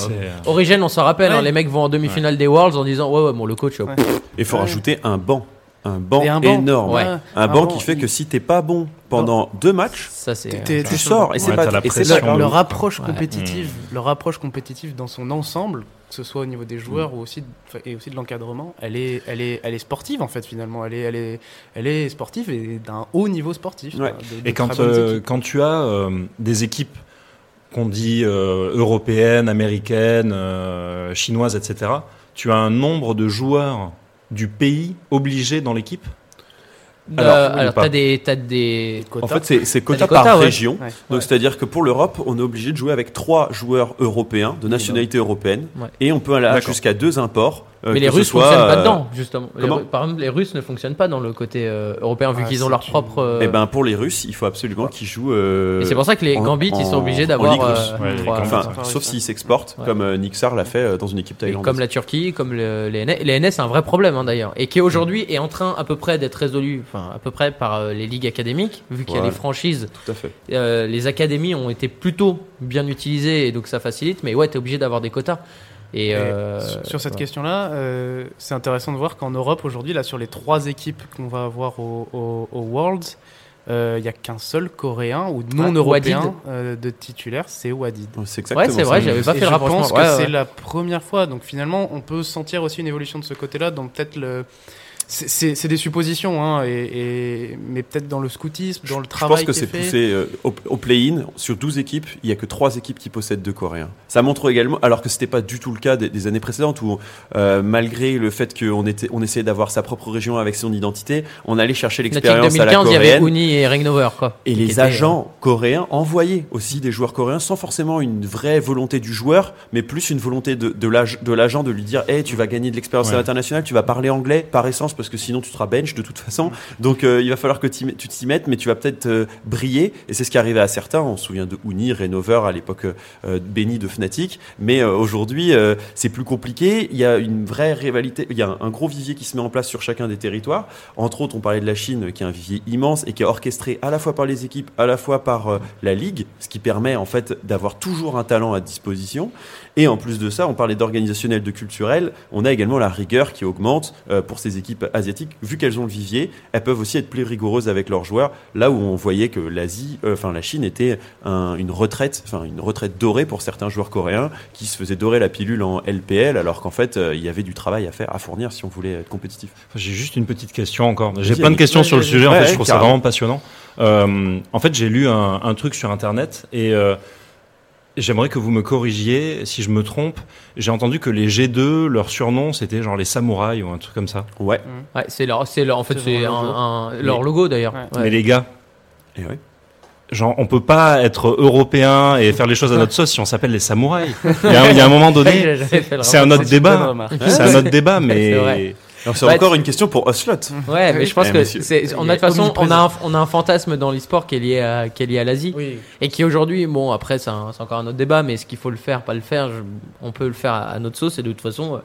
Origin, on s'en rappelle, Ouais. hein, les mecs vont en demi-finale des Worlds en disant Ouais, ouais, bon, le coach, Ouais. pff, Et il faut Ouais. rajouter un banc. Un banc, Et un banc. énorme. Ouais. Un Un banc banc, qui fait que si t'es pas bon pendant deux matchs, ça c'est. T'es- t'es- tu sors. Et c'est Ouais, pas, et pas leur approche Ouais. compétitive, Mmh. leur approche compétitive dans son ensemble, que ce soit au niveau des joueurs ou aussi et aussi de l'encadrement, elle est, elle est, elle est sportive en fait finalement. Elle est, elle est, elle est sportive et d'un haut niveau sportif. Ouais. quoi, de- de Et quand, euh, quand tu as euh, des équipes qu'on dit euh, européennes, américaines, euh, chinoises, etc., tu as un nombre de joueurs du pays obligés dans l'équipe Euh, Alors, oui t'as des, t'as des. En fait, c'est c'est quota quotas, par ouais. région. Ouais. C'est-à-dire que pour l'Europe, on est obligé de jouer avec trois joueurs européens de nationalité européenne. Ouais. Et on peut aller jusqu'à deux imports. Euh, mais les Russes soit, fonctionnent pas euh, dedans, justement. Comment par exemple, les Russes ne fonctionnent pas dans le côté euh, européen, vu Ah, qu'ils ont leur propre. euh, Eh ben, pour les Russes, il faut absolument qu'ils jouent. euh, et c'est pour ça que les en- Gambits, ils sont obligés d'avoir. Sauf s'ils s'exportent, Ouais. comme euh, Nixar l'a fait euh, dans une équipe thaïlandaise. comme la Turquie, comme le- les NS. Les NS, c'est un vrai problème hein, d'ailleurs. Et qui aujourd'hui est en train à peu près d'être résolu, enfin à peu près par euh, les ligues académiques, vu qu'il y a Ouais. les franchises. Tout à fait. euh, les académies ont été plutôt bien utilisées et donc ça facilite. Mais ouais, t'es obligé d'avoir des quotas. Et, Et euh, sur- sur cette question-là, euh, c'est intéressant de voir qu'en Europe aujourd'hui, là, sur les trois équipes qu'on va avoir au, au, au Worlds, euh, il n'y a qu'un seul Coréen ou non Ah, européen euh, de titulaire, c'est Wadid. C'est exactement Ouais, c'est vrai, j'avais pas Et fait le je pense que Ouais, ouais. c'est la première fois. Donc finalement, on peut sentir aussi une évolution de ce côté-là, dans peut-être le. C'est- des suppositions, hein, et, et- mais peut-être dans le scoutisme, dans le Je travail. pense que c'est poussé euh, au, au play-in. Sur 12 équipes, il n'y a que 3 équipes qui possèdent deux Coréens. Ça montre également, alors que ce n'était pas du tout le cas des, des années précédentes, où euh, malgré le fait qu'on on essayait d'avoir sa propre région avec son identité, on allait chercher l'expérience à la 2015, il y avait coréenne. Uni et Ringnover, quoi. Et les agents coréens envoyaient aussi des joueurs coréens sans forcément une vraie volonté du joueur, mais plus une volonté de, de l'ag- de l'agent de lui dire Hey, tu vas gagner de l'expérience Ouais. l'international, tu vas parler anglais par essence, parce que sinon tu seras bench de toute façon. Donc euh, il va falloir que tu t'y mettes, mais tu vas peut-être euh, briller. Et c'est ce qui arrivait à certains. On se souvient de Uni, Renover à l'époque euh, béni de Fnatic. Mais aujourd'hui, c'est plus compliqué. Il y a une vraie rivalité. Il y a un, gros vivier qui se met en place sur chacun des territoires. Entre autres, on parlait de la Chine, qui est un vivier immense et qui est orchestré à la fois par les équipes, à la fois par la ligue, ce qui permet en fait d'avoir toujours un talent à disposition. Et en plus de ça, on parlait d'organisationnel, de culturel. On a également la rigueur qui augmente euh, pour ces équipes asiatiques. Vu qu'elles ont le vivier, elles peuvent aussi être plus rigoureuses avec leurs joueurs. Là où on voyait que l'Asie, euh, enfin la Chine était un- une retraite, enfin une retraite dorée pour certains joueurs coréens qui se faisaient dorer la pilule en LPL, alors qu'en fait euh, il y avait du travail à faire, à fournir si on voulait être compétitif. J'ai juste une petite question encore. J'ai plein de questions sur le sujet. En fait, je trouve ça vraiment passionnant. Euh, en fait, j'ai lu un, un truc sur Internet et euh, j'aimerais que vous me corrigiez si je me trompe. J'ai entendu que les G2, leur surnom, c'était genre les samouraïs ou un truc comme ça. Ouais. Ouais, c'est leur, c'est leur, en fait, C'est leur un, logo. un- leur logo d'ailleurs. Ouais. Ouais. Mais les gars, Et ouais. genre, on peut pas être européen et faire les choses à notre sauce si on s'appelle les samouraïs. Il y a, un- il y a un moment donné, c'est un autre débat. C'est un autre débat, mais c'est Bah, encore une question pour Oslot. Ouais, mais je pense Eh, que c'est, on a de toute façon, on a, un, on a un fantasme dans l'e-sport qui est lié à, qui est lié à l'Asie. Oui. Et qui aujourd'hui, bon, après, c'est, un- c'est encore un autre débat, mais est-ce qu'il faut le faire, pas le faire, je- on peut le faire à, à notre sauce, et de toute façon, euh,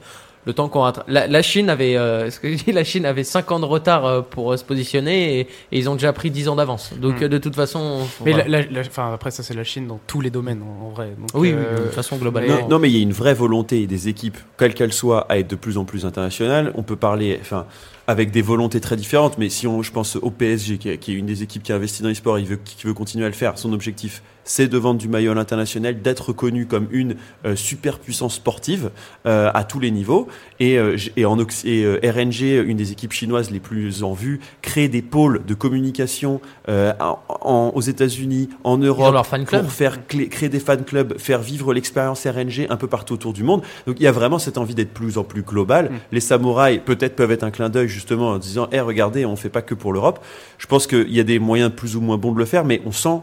le temps qu'on rattrape. La, la Chine avait, euh, ce que je dis, la Chine avait 5 ans de retard euh, pour euh, se positionner, et, et ils ont déjà pris 10 ans d'avance. Donc, Mm. euh, de toute façon. Mais voilà. la- la- la- enfin, après, ça, c'est la Chine dans tous les domaines, en, en vrai. Donc, oui, oui, de toute façon, globalement. Non, non, mais il y a une vraie volonté des équipes, quelles qu'elles soient, à être de plus en plus internationales. On peut parler, enfin, avec des volontés très différentes, mais si on, je pense au PSG, qui est, qui est une des équipes qui investit dans l'e-sport, il veut, qui veut continuer à le faire. Son objectif, c'est de vendre du maillot à l'international, d'être reconnu comme une euh, super puissance sportive euh, à tous les niveaux. Et, euh, et, en, et euh, RNG, une des équipes chinoises les plus en vue, crée des pôles de communication euh, en- en- aux États-Unis, en Europe, leur fan club. pour faire clé- créer des fan clubs, faire vivre l'expérience RNG un peu partout autour du monde. Donc il y a vraiment cette envie d'être plus en plus global. Mm. Les samouraïs peut-être peuvent être un clin d'œil justement en disant, Eh regardez, on fait pas que pour l'Europe. Je pense qu'il y a des moyens plus ou moins bons de le faire, mais on sent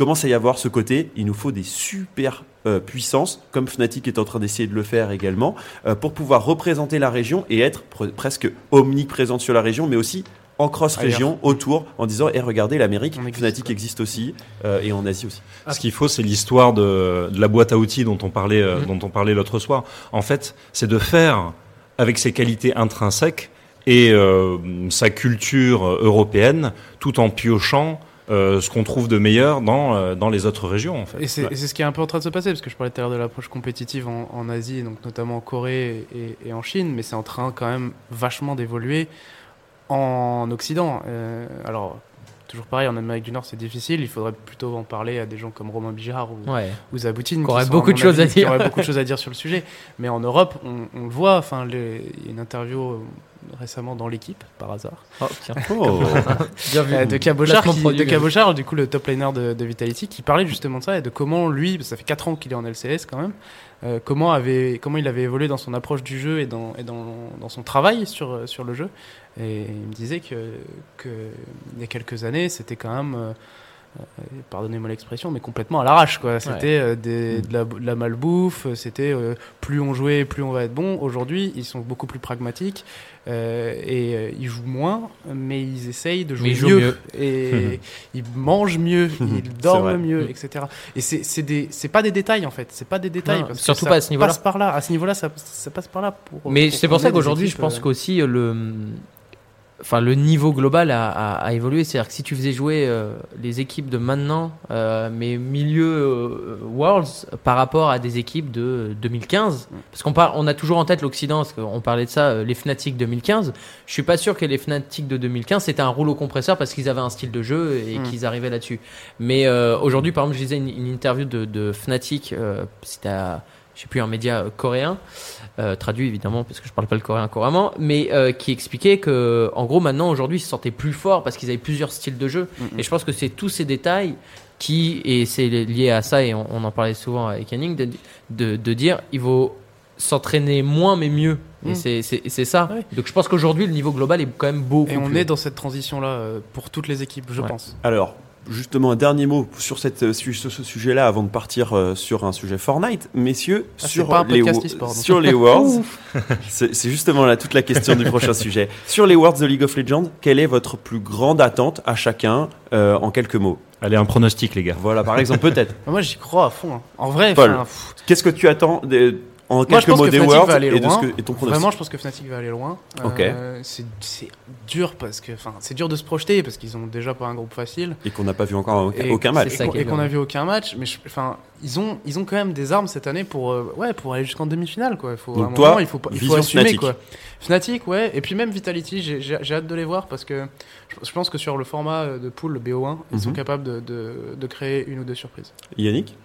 commence à y avoir ce côté. Il nous faut des super euh, puissances, comme Fnatic est en train d'essayer de le faire également, euh, pour pouvoir représenter la région et être pre- presque omniprésente sur la région, mais aussi en cross-région, autour, en disant Eh, regardez, l'Amérique, Fnatic quoi. existe aussi, euh, et en Asie aussi. Ce qu'il faut, c'est l'histoire de, de la boîte à outils dont on parlait, euh, Mhm. dont on parlait l'autre soir. En fait, c'est de faire avec ses qualités intrinsèques et euh, sa culture européenne, tout en piochant euh, ce qu'on trouve de meilleur dans, euh, dans les autres régions. En fait. Et c'est Ouais. ce qui est un peu en train de se passer, parce que je parlais tout à l'heure de l'approche compétitive en, en Asie, donc notamment en Corée et, et en Chine, mais c'est en train quand même vachement d'évoluer en Occident. Euh, alors, toujours pareil, en Amérique du Nord, c'est difficile, il faudrait plutôt en parler à des gens comme Romain Bijard ou, Ouais. ou Zaboutine. Qui aurait sont, beaucoup de choses à qui dire. auraient beaucoup de choses à dire sur le sujet. Mais en Europe, on, on le voit, enfin, il y a une interview euh, récemment dans l'équipe, par hasard, Oh, tiens. Oh. Bien vu. euh, de Cabochard, qui, de. Cabochard, du coup le top laner de, de Vitality, qui parlait justement de ça et de comment lui, ça fait 4 ans qu'il est en LCS quand même, euh, comment, avait, comment il avait évolué dans son approche du jeu et dans, et dans, dans son travail sur, euh, sur le jeu. Et il me disait que, que il y a quelques années, c'était quand même, euh, euh, pardonnez-moi l'expression, mais complètement à l'arrache. quoi. C'était euh, des- de, la, de la malbouffe, c'était euh, plus on jouait, plus on va être bon. Aujourd'hui, ils sont beaucoup plus pragmatiques euh, et ils jouent moins, mais ils essayent de jouer ils mieux. mieux. Et ils mangent mieux, ils dorment mieux, Mm. etc. Et c'est c'est des- c'est pas des détails en fait, c'est pas des détails. Non, parce que surtout pas à ce niveau-là. passe par là. À ce niveau-là, ça, ça passe par là. Pour, Mais c'est pour ça qu'aujourd'hui, je pense qu'aussi le, enfin le niveau global a, a- a évolué. C'est-à-dire que si tu faisais jouer euh, les équipes de maintenant, euh, mais milieu euh, Worlds par rapport à des équipes de 2015, parce qu'on on a toujours en tête l'Occident, parce qu'on parlait de ça, euh, les Fnatic 2015. Je suis pas sûr que les Fnatic de 2015 c'était un rouleau compresseur parce qu'ils avaient un style de jeu et Mm. qu'ils arrivaient là-dessus. Mais aujourd'hui, par exemple, je lisais une, une interview de, de Fnatic, c'était à, je sais plus, un média euh, coréen, euh, traduit évidemment parce que je parle pas le coréen couramment, mais euh, qui expliquait que, en gros, maintenant aujourd'hui, ils se sentaient plus forts parce qu'ils avaient plusieurs styles de jeu. Et je pense que c'est tous ces détails qui, et c'est lié à ça, et on, on en parlait souvent avec Henning, de, de, de dire il faut s'entraîner moins mais mieux. Et Mm. c'est- c'est c'est ça. Ouais. Donc je pense qu'aujourd'hui, le niveau global est quand même beaucoup Et on plus est haut. dans cette transition-là pour toutes les équipes, je Ouais. pense. Alors, justement, un dernier mot sur, cette, euh, su- sur ce sujet-là avant de partir euh, sur un sujet Fortnite. Messieurs, Ah, sur, pas un les, sur les Worlds, c'est c'est justement là toute la question du prochain sujet. Sur les Worlds de League of Legends, quelle est votre plus grande attente à chacun euh, en quelques mots? Allez, un pronostic, les gars. Voilà, par exemple, peut-être. Moi, j'y crois à fond. hein. En vrai, Paul. enfin, pff, Qu'est-ce que tu attends des- en quelques je pense mots que des Fnatic Worlds va aller et, de ce loin. que, et ton pronostic Vraiment, je pense que Fnatic va aller loin. Ok. Euh, c'est c'est dur parce que, enfin, c'est dur de se projeter parce qu'ils ont déjà pas un groupe facile. Et qu'on n'a pas vu encore aucun, Et- aucun match. et qu'on- est et qu'on bien. a vu aucun match. Mais enfin, ils ont, ils ont quand même des armes cette année pour, euh, ouais, pour aller jusqu'en demi-finale, quoi. Il faut, Donc toi, moment, il faut, pas- il faut assumer, Fnatic. quoi. Fnatic, ouais. Et puis même Vitality, j'ai- j'ai j'ai hâte de les voir parce que je, pense que sur le format euh, de pool, le BO1, ils sont Mhm. capables de, de, de créer une ou deux surprises. Yannick,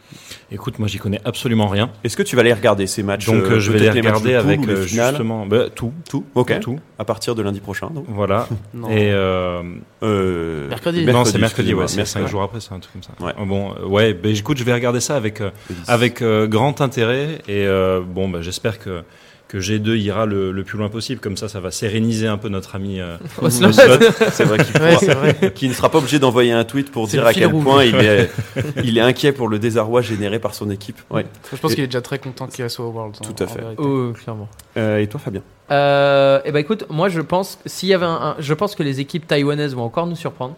Écoute, moi, j'y connais absolument rien. est-ce que tu vas aller regarder ces matchs Donc, euh, euh, je vais les regarder poule avec les justement bah, tout, tout Ok. tout. À partir de lundi prochain, donc. Voilà. Non. Et euh, Euh, Mercredi. non, c'est mercredi, ouais, c'est mercredi. cinq jours après, c'est un truc comme ça. Ouais. Euh, Bon, ouais, ben écoute, je vais regarder ça avec euh, Le 10. avec euh, grand intérêt et euh, bon, bah, j'espère que que G2 ira le, le plus loin possible. Comme ça, ça va séréniser un peu notre ami euh. C'est vrai qu'il Ouais, ne sera pas obligé d'envoyer un tweet pour dire à quel rouge. point il est, il est inquiet pour le désarroi généré par son équipe. Ouais. Je pense qu'il est déjà très content qu'il soit au World. Tout à fait. Oh, clairement. Euh, et toi, Fabien Euh, et ben écoute, moi je pense s'il y avait un, un- je pense que les équipes taïwanaises vont encore nous surprendre.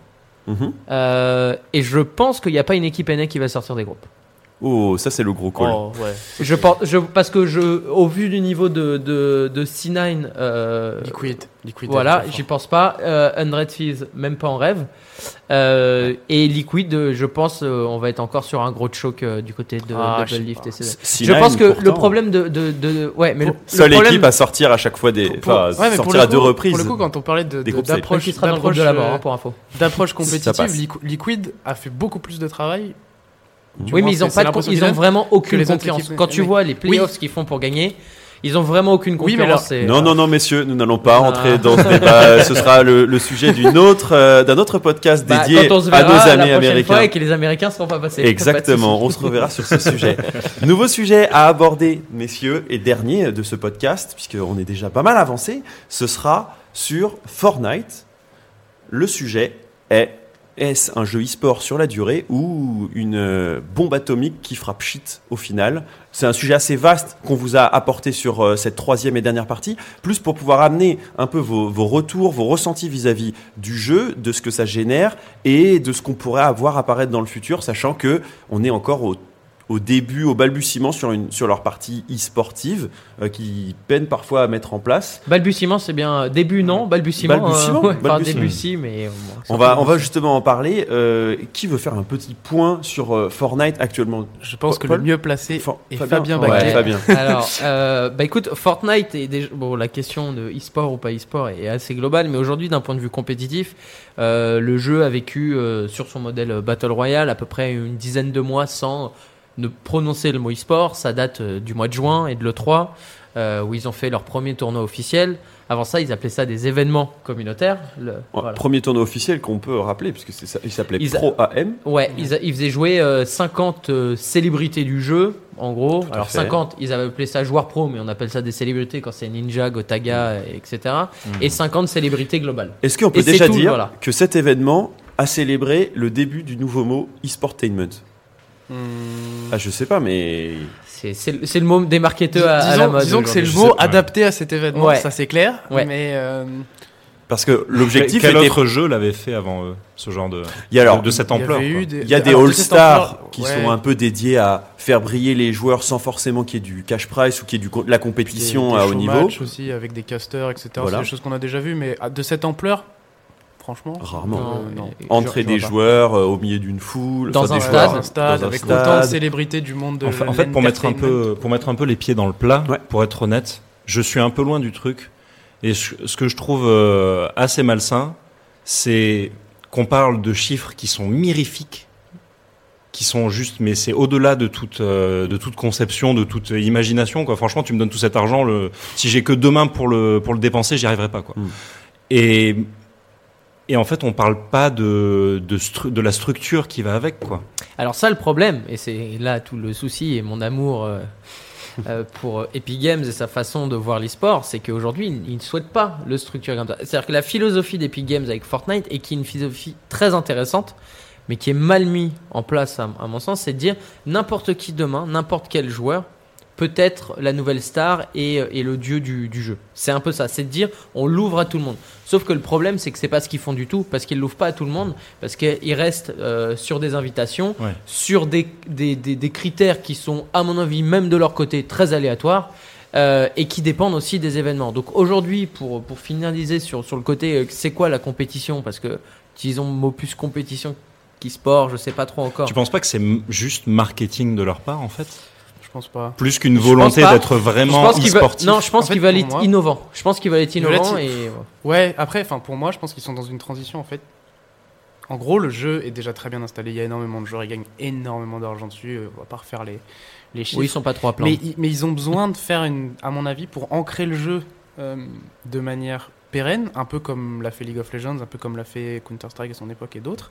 Mhm. Euh, et je pense qu'il n'y a pas une équipe NA qui va sortir des groupes. Oh, ça c'est le gros call. Oh, ouais. Je pense, je, parce que je, au vu du niveau de de, de C9, euh, Liquid. Liquid. voilà, j'y pense pas. Euh, Undead Thieves, même pas en rêve. Euh, et Liquid, je pense, euh, on va être encore sur un gros choc euh, du côté de Ah, je Double Lift pas. et C9. C9, Je pense que le problème de, de, de- ouais, mais le, Seule le problème, équipe à sortir à chaque fois des. Pour- Enfin, ouais, mais pour sortir le à deux reprises. Pour le coup, quand on parlait de- d'approche groupe de la mort, hein, pour info. d'approche compétitive, Liquid a fait beaucoup plus de travail. Oui, mais ils ont c'est- pas, de- ils ont vraiment aucune confiance. équipes- Quand tu vois les playoffs qu'ils font pour gagner, ils ont vraiment aucune Oui, mais confiance. alors- et- Non, non, non, messieurs, nous n'allons pas Ah. rentrer dans ce débat. Ce sera le, le sujet d'une autre, euh, d'un autre podcast Bah, dédié quand on se à verra nos la amis prochaine américains. fois et que les Américains seront pas passés. Exactement, Pas on se reverra sur ce sujet. Nouveau sujet à aborder, messieurs, et dernier de ce podcast, puisqu'on est déjà pas mal avancé, ce sera sur Fortnite. Le sujet est Est-ce un jeu e-sport sur la durée ou une euh, bombe atomique qui frappe shit au final? C'est un sujet assez vaste qu'on vous a apporté sur euh, cette troisième et dernière partie, plus pour pouvoir amener un peu vos, retours, vos ressentis vis-à-vis du jeu, de ce que ça génère et de ce qu'on pourrait avoir apparaître dans le futur, sachant que on est encore au au début, au balbutiement sur, une, sur leur partie e-sportive, euh, qui peinent parfois à mettre en place. Balbutiement, c'est bien. Début, non? Balbutiement. Balbutiement, euh, ouais, enfin, balbutiement. début, si, mais. euh, On va, on va justement en parler. Euh, qui veut faire un petit point sur euh, Fortnite actuellement? Je pense que le mieux placé Fa- est Fabien Fabien Ouais. Fabien. Alors, euh, bah écoute, Fortnite est déjà bon. La question de e-sport ou pas e-sport est assez globale, mais aujourd'hui, d'un point de vue compétitif, euh, le jeu a vécu euh, sur son modèle euh, Battle Royale à peu près une dizaine de mois sans ne prononcer le mot e-sport. Ça date euh, du mois de juin et de l'E3, euh, où ils ont fait leur premier tournoi officiel. Avant ça, ils appelaient ça des événements communautaires. Le- voilà. Premier tournoi officiel qu'on peut rappeler, puisque ça, il s'appelait Pro AM. Ouais, ils, a- ils faisaient jouer euh, 50 euh, célébrités du jeu, en gros. Alors fait. 50, ils avaient appelé ça joueurs pro, mais on appelle ça des célébrités quand c'est Ninja, Gotaga, etc. Et 50 célébrités globales. Est-ce qu'on peut Et déjà tout, dire voilà. que cet événement a célébré le début du nouveau mot e-sportainment? Hmm. Ah, je sais pas, mais C'est c'est le mot des marketeurs à, à la disons, mode. disons que c'est le mot adapté à cet événement, Ouais. ça c'est clair. Ouais. Mais euh, parce que l'objectif Quel était. autre jeu l'avait fait avant eux, ce genre de, Il y a alors, de cette il y ampleur des, Il y a des All-Stars qui ouais, sont un peu dédiés à faire briller les joueurs sans forcément qu'il y ait du cash price ou qu'il y ait du, de la compétition des à haut niveau. matchs aussi avec des casters, etc. Voilà. C'est des choses qu'on a déjà vues, mais de cette ampleur, franchement. Rarement. Non, non. et- Entrer des joueurs euh, au milieu d'une foule. Dans enfin, un des stade. joueurs, Dans un stade, dans un avec stade. autant de célébrités du monde de En fait, en fait, pour mettre un peu, pour mettre un peu les pieds dans le plat, Ouais. pour être honnête, je suis un peu loin du truc. Et ce ce que je trouve euh, assez malsain, c'est qu'on parle de chiffres qui sont mirifiques, qui sont juste, mais c'est au-delà de toute, euh, de toute conception, de toute imagination. Quoi. Franchement, tu me donnes tout cet argent, le, si j'ai que deux mains pour le, pour le dépenser, j'y arriverai pas. Quoi. Mm. Et, et en fait, on parle pas de, de, la structure qui va avec. Quoi. Alors ça, le problème, et c'est là tout le souci et mon amour euh, euh, pour Epic Games et sa façon de voir l'e-sport, c'est qu'aujourd'hui, ils, ne souhaitent pas le structurer comme ça. C'est-à-dire que la philosophie d'Epic Games avec Fortnite, et qui est une philosophie très intéressante, mais qui est mal mise en place à, à mon sens, c'est de dire n'importe qui demain, n'importe quel joueur, peut être la nouvelle star et, et le dieu du, du jeu. C'est un peu ça, c'est de dire on l'ouvre à tout le monde. Sauf que le problème, c'est que c'est pas ce qu'ils font du tout, parce qu'ils l'ouvrent pas à tout le monde, parce qu'ils restent euh, sur des invitations, Ouais. sur des, des, des, des critères qui sont, à mon avis, même de leur côté, très aléatoires. euh, et qui dépendent aussi des événements. Donc aujourd'hui, pour, pour finaliser sur, sur le côté, euh, c'est quoi la compétition? Parce que, disons, mot plus compétition qui sport, je sais pas trop encore. Tu penses pas que c'est juste marketing de leur part en fait? Pense pas. Plus qu'une Je volonté d'être Je vraiment pense veulent, e-sportif non, je pense En fait, qu'ils veulent être moi- innovants. Je pense qu'ils veulent être innovants et Ouais, après, enfin pour moi, je pense qu'ils sont dans une transition en fait. En gros, le jeu est déjà très bien installé. Il y a énormément de joueurs, ils gagnent énormément d'argent dessus. euh, On va pas refaire les, les chiffres. oui, ils sont pas trop à mais, ils- mais ils ont besoin de faire une, à mon avis, pour ancrer le jeu euh, de manière pérenne, un peu comme l'a fait League of Legends, un peu comme l'a fait Counter Strike à son époque et d'autres.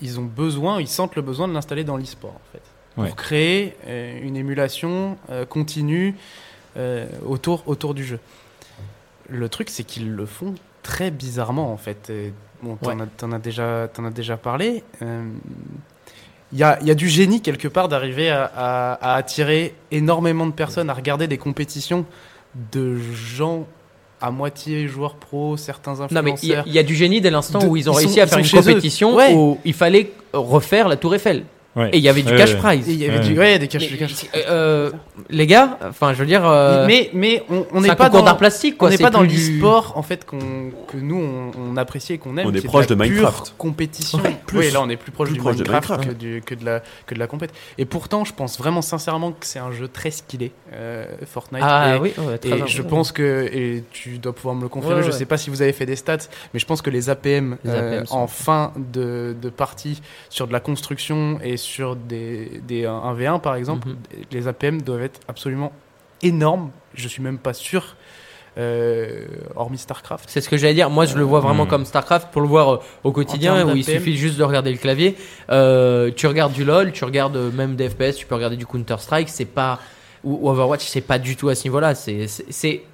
Ils ont besoin, ils sentent le besoin de l'installer dans l'e-sport en fait, pour Ouais. créer euh, une émulation euh, continue euh, autour autour du jeu. Le truc, c'est qu'ils le font très bizarrement en fait. Et, bon, t'en Ouais. as, déjà, t'en as déjà parlé. Euh, il y a, y a du génie quelque part d'arriver à, à- à attirer énormément de personnes, à regarder des compétitions de gens à moitié joueurs pro, certains Non, mais il y, a- influenceurs. il y a du génie dès l'instant où ils ont ils réussi sont- à faire une compétition Ouais. où il fallait refaire la Tour Eiffel. Ouais. Et il y avait du Ouais, cash ouais. prize. Il y avait Ouais. du, ouais, des cash, Mais- des cash- euh, les gars, enfin, je veux dire, euh, mais mais on n'est pas dans d'art plastique, quoi. on n'est c'est pas dans du- l'e-sport en fait que nous on, on apprécie et qu'on aime. On est proche la de pure Minecraft. compétition. plus. oui, là on est plus proche Plus du proche de Minecraft, que, du- que de la que de la compète. Et pourtant, je pense vraiment sincèrement que c'est un jeu très skillé, euh, Fortnite. Ah Et- oui, ouais, très Et bien. je pense que, et tu dois pouvoir me le confirmer, Ouais, je ouais. sais pas si vous avez fait des stats, mais je pense que les APM, en fin de, de partie sur de la construction et sur des, des 1v1 par exemple, Mhm. les APM doivent être absolument énormes. Je suis même pas sûr, euh, hormis StarCraft. C'est ce que j'allais dire. Moi, je le vois vraiment Hmm. comme StarCraft pour le voir euh, au quotidien où il suffit juste de regarder le clavier. Euh, tu regardes du LoL, tu regardes même des FPS, tu peux regarder du Counter Strike. C'est pas ou, ou Overwatch, c'est pas du tout à ce niveau-là. C'est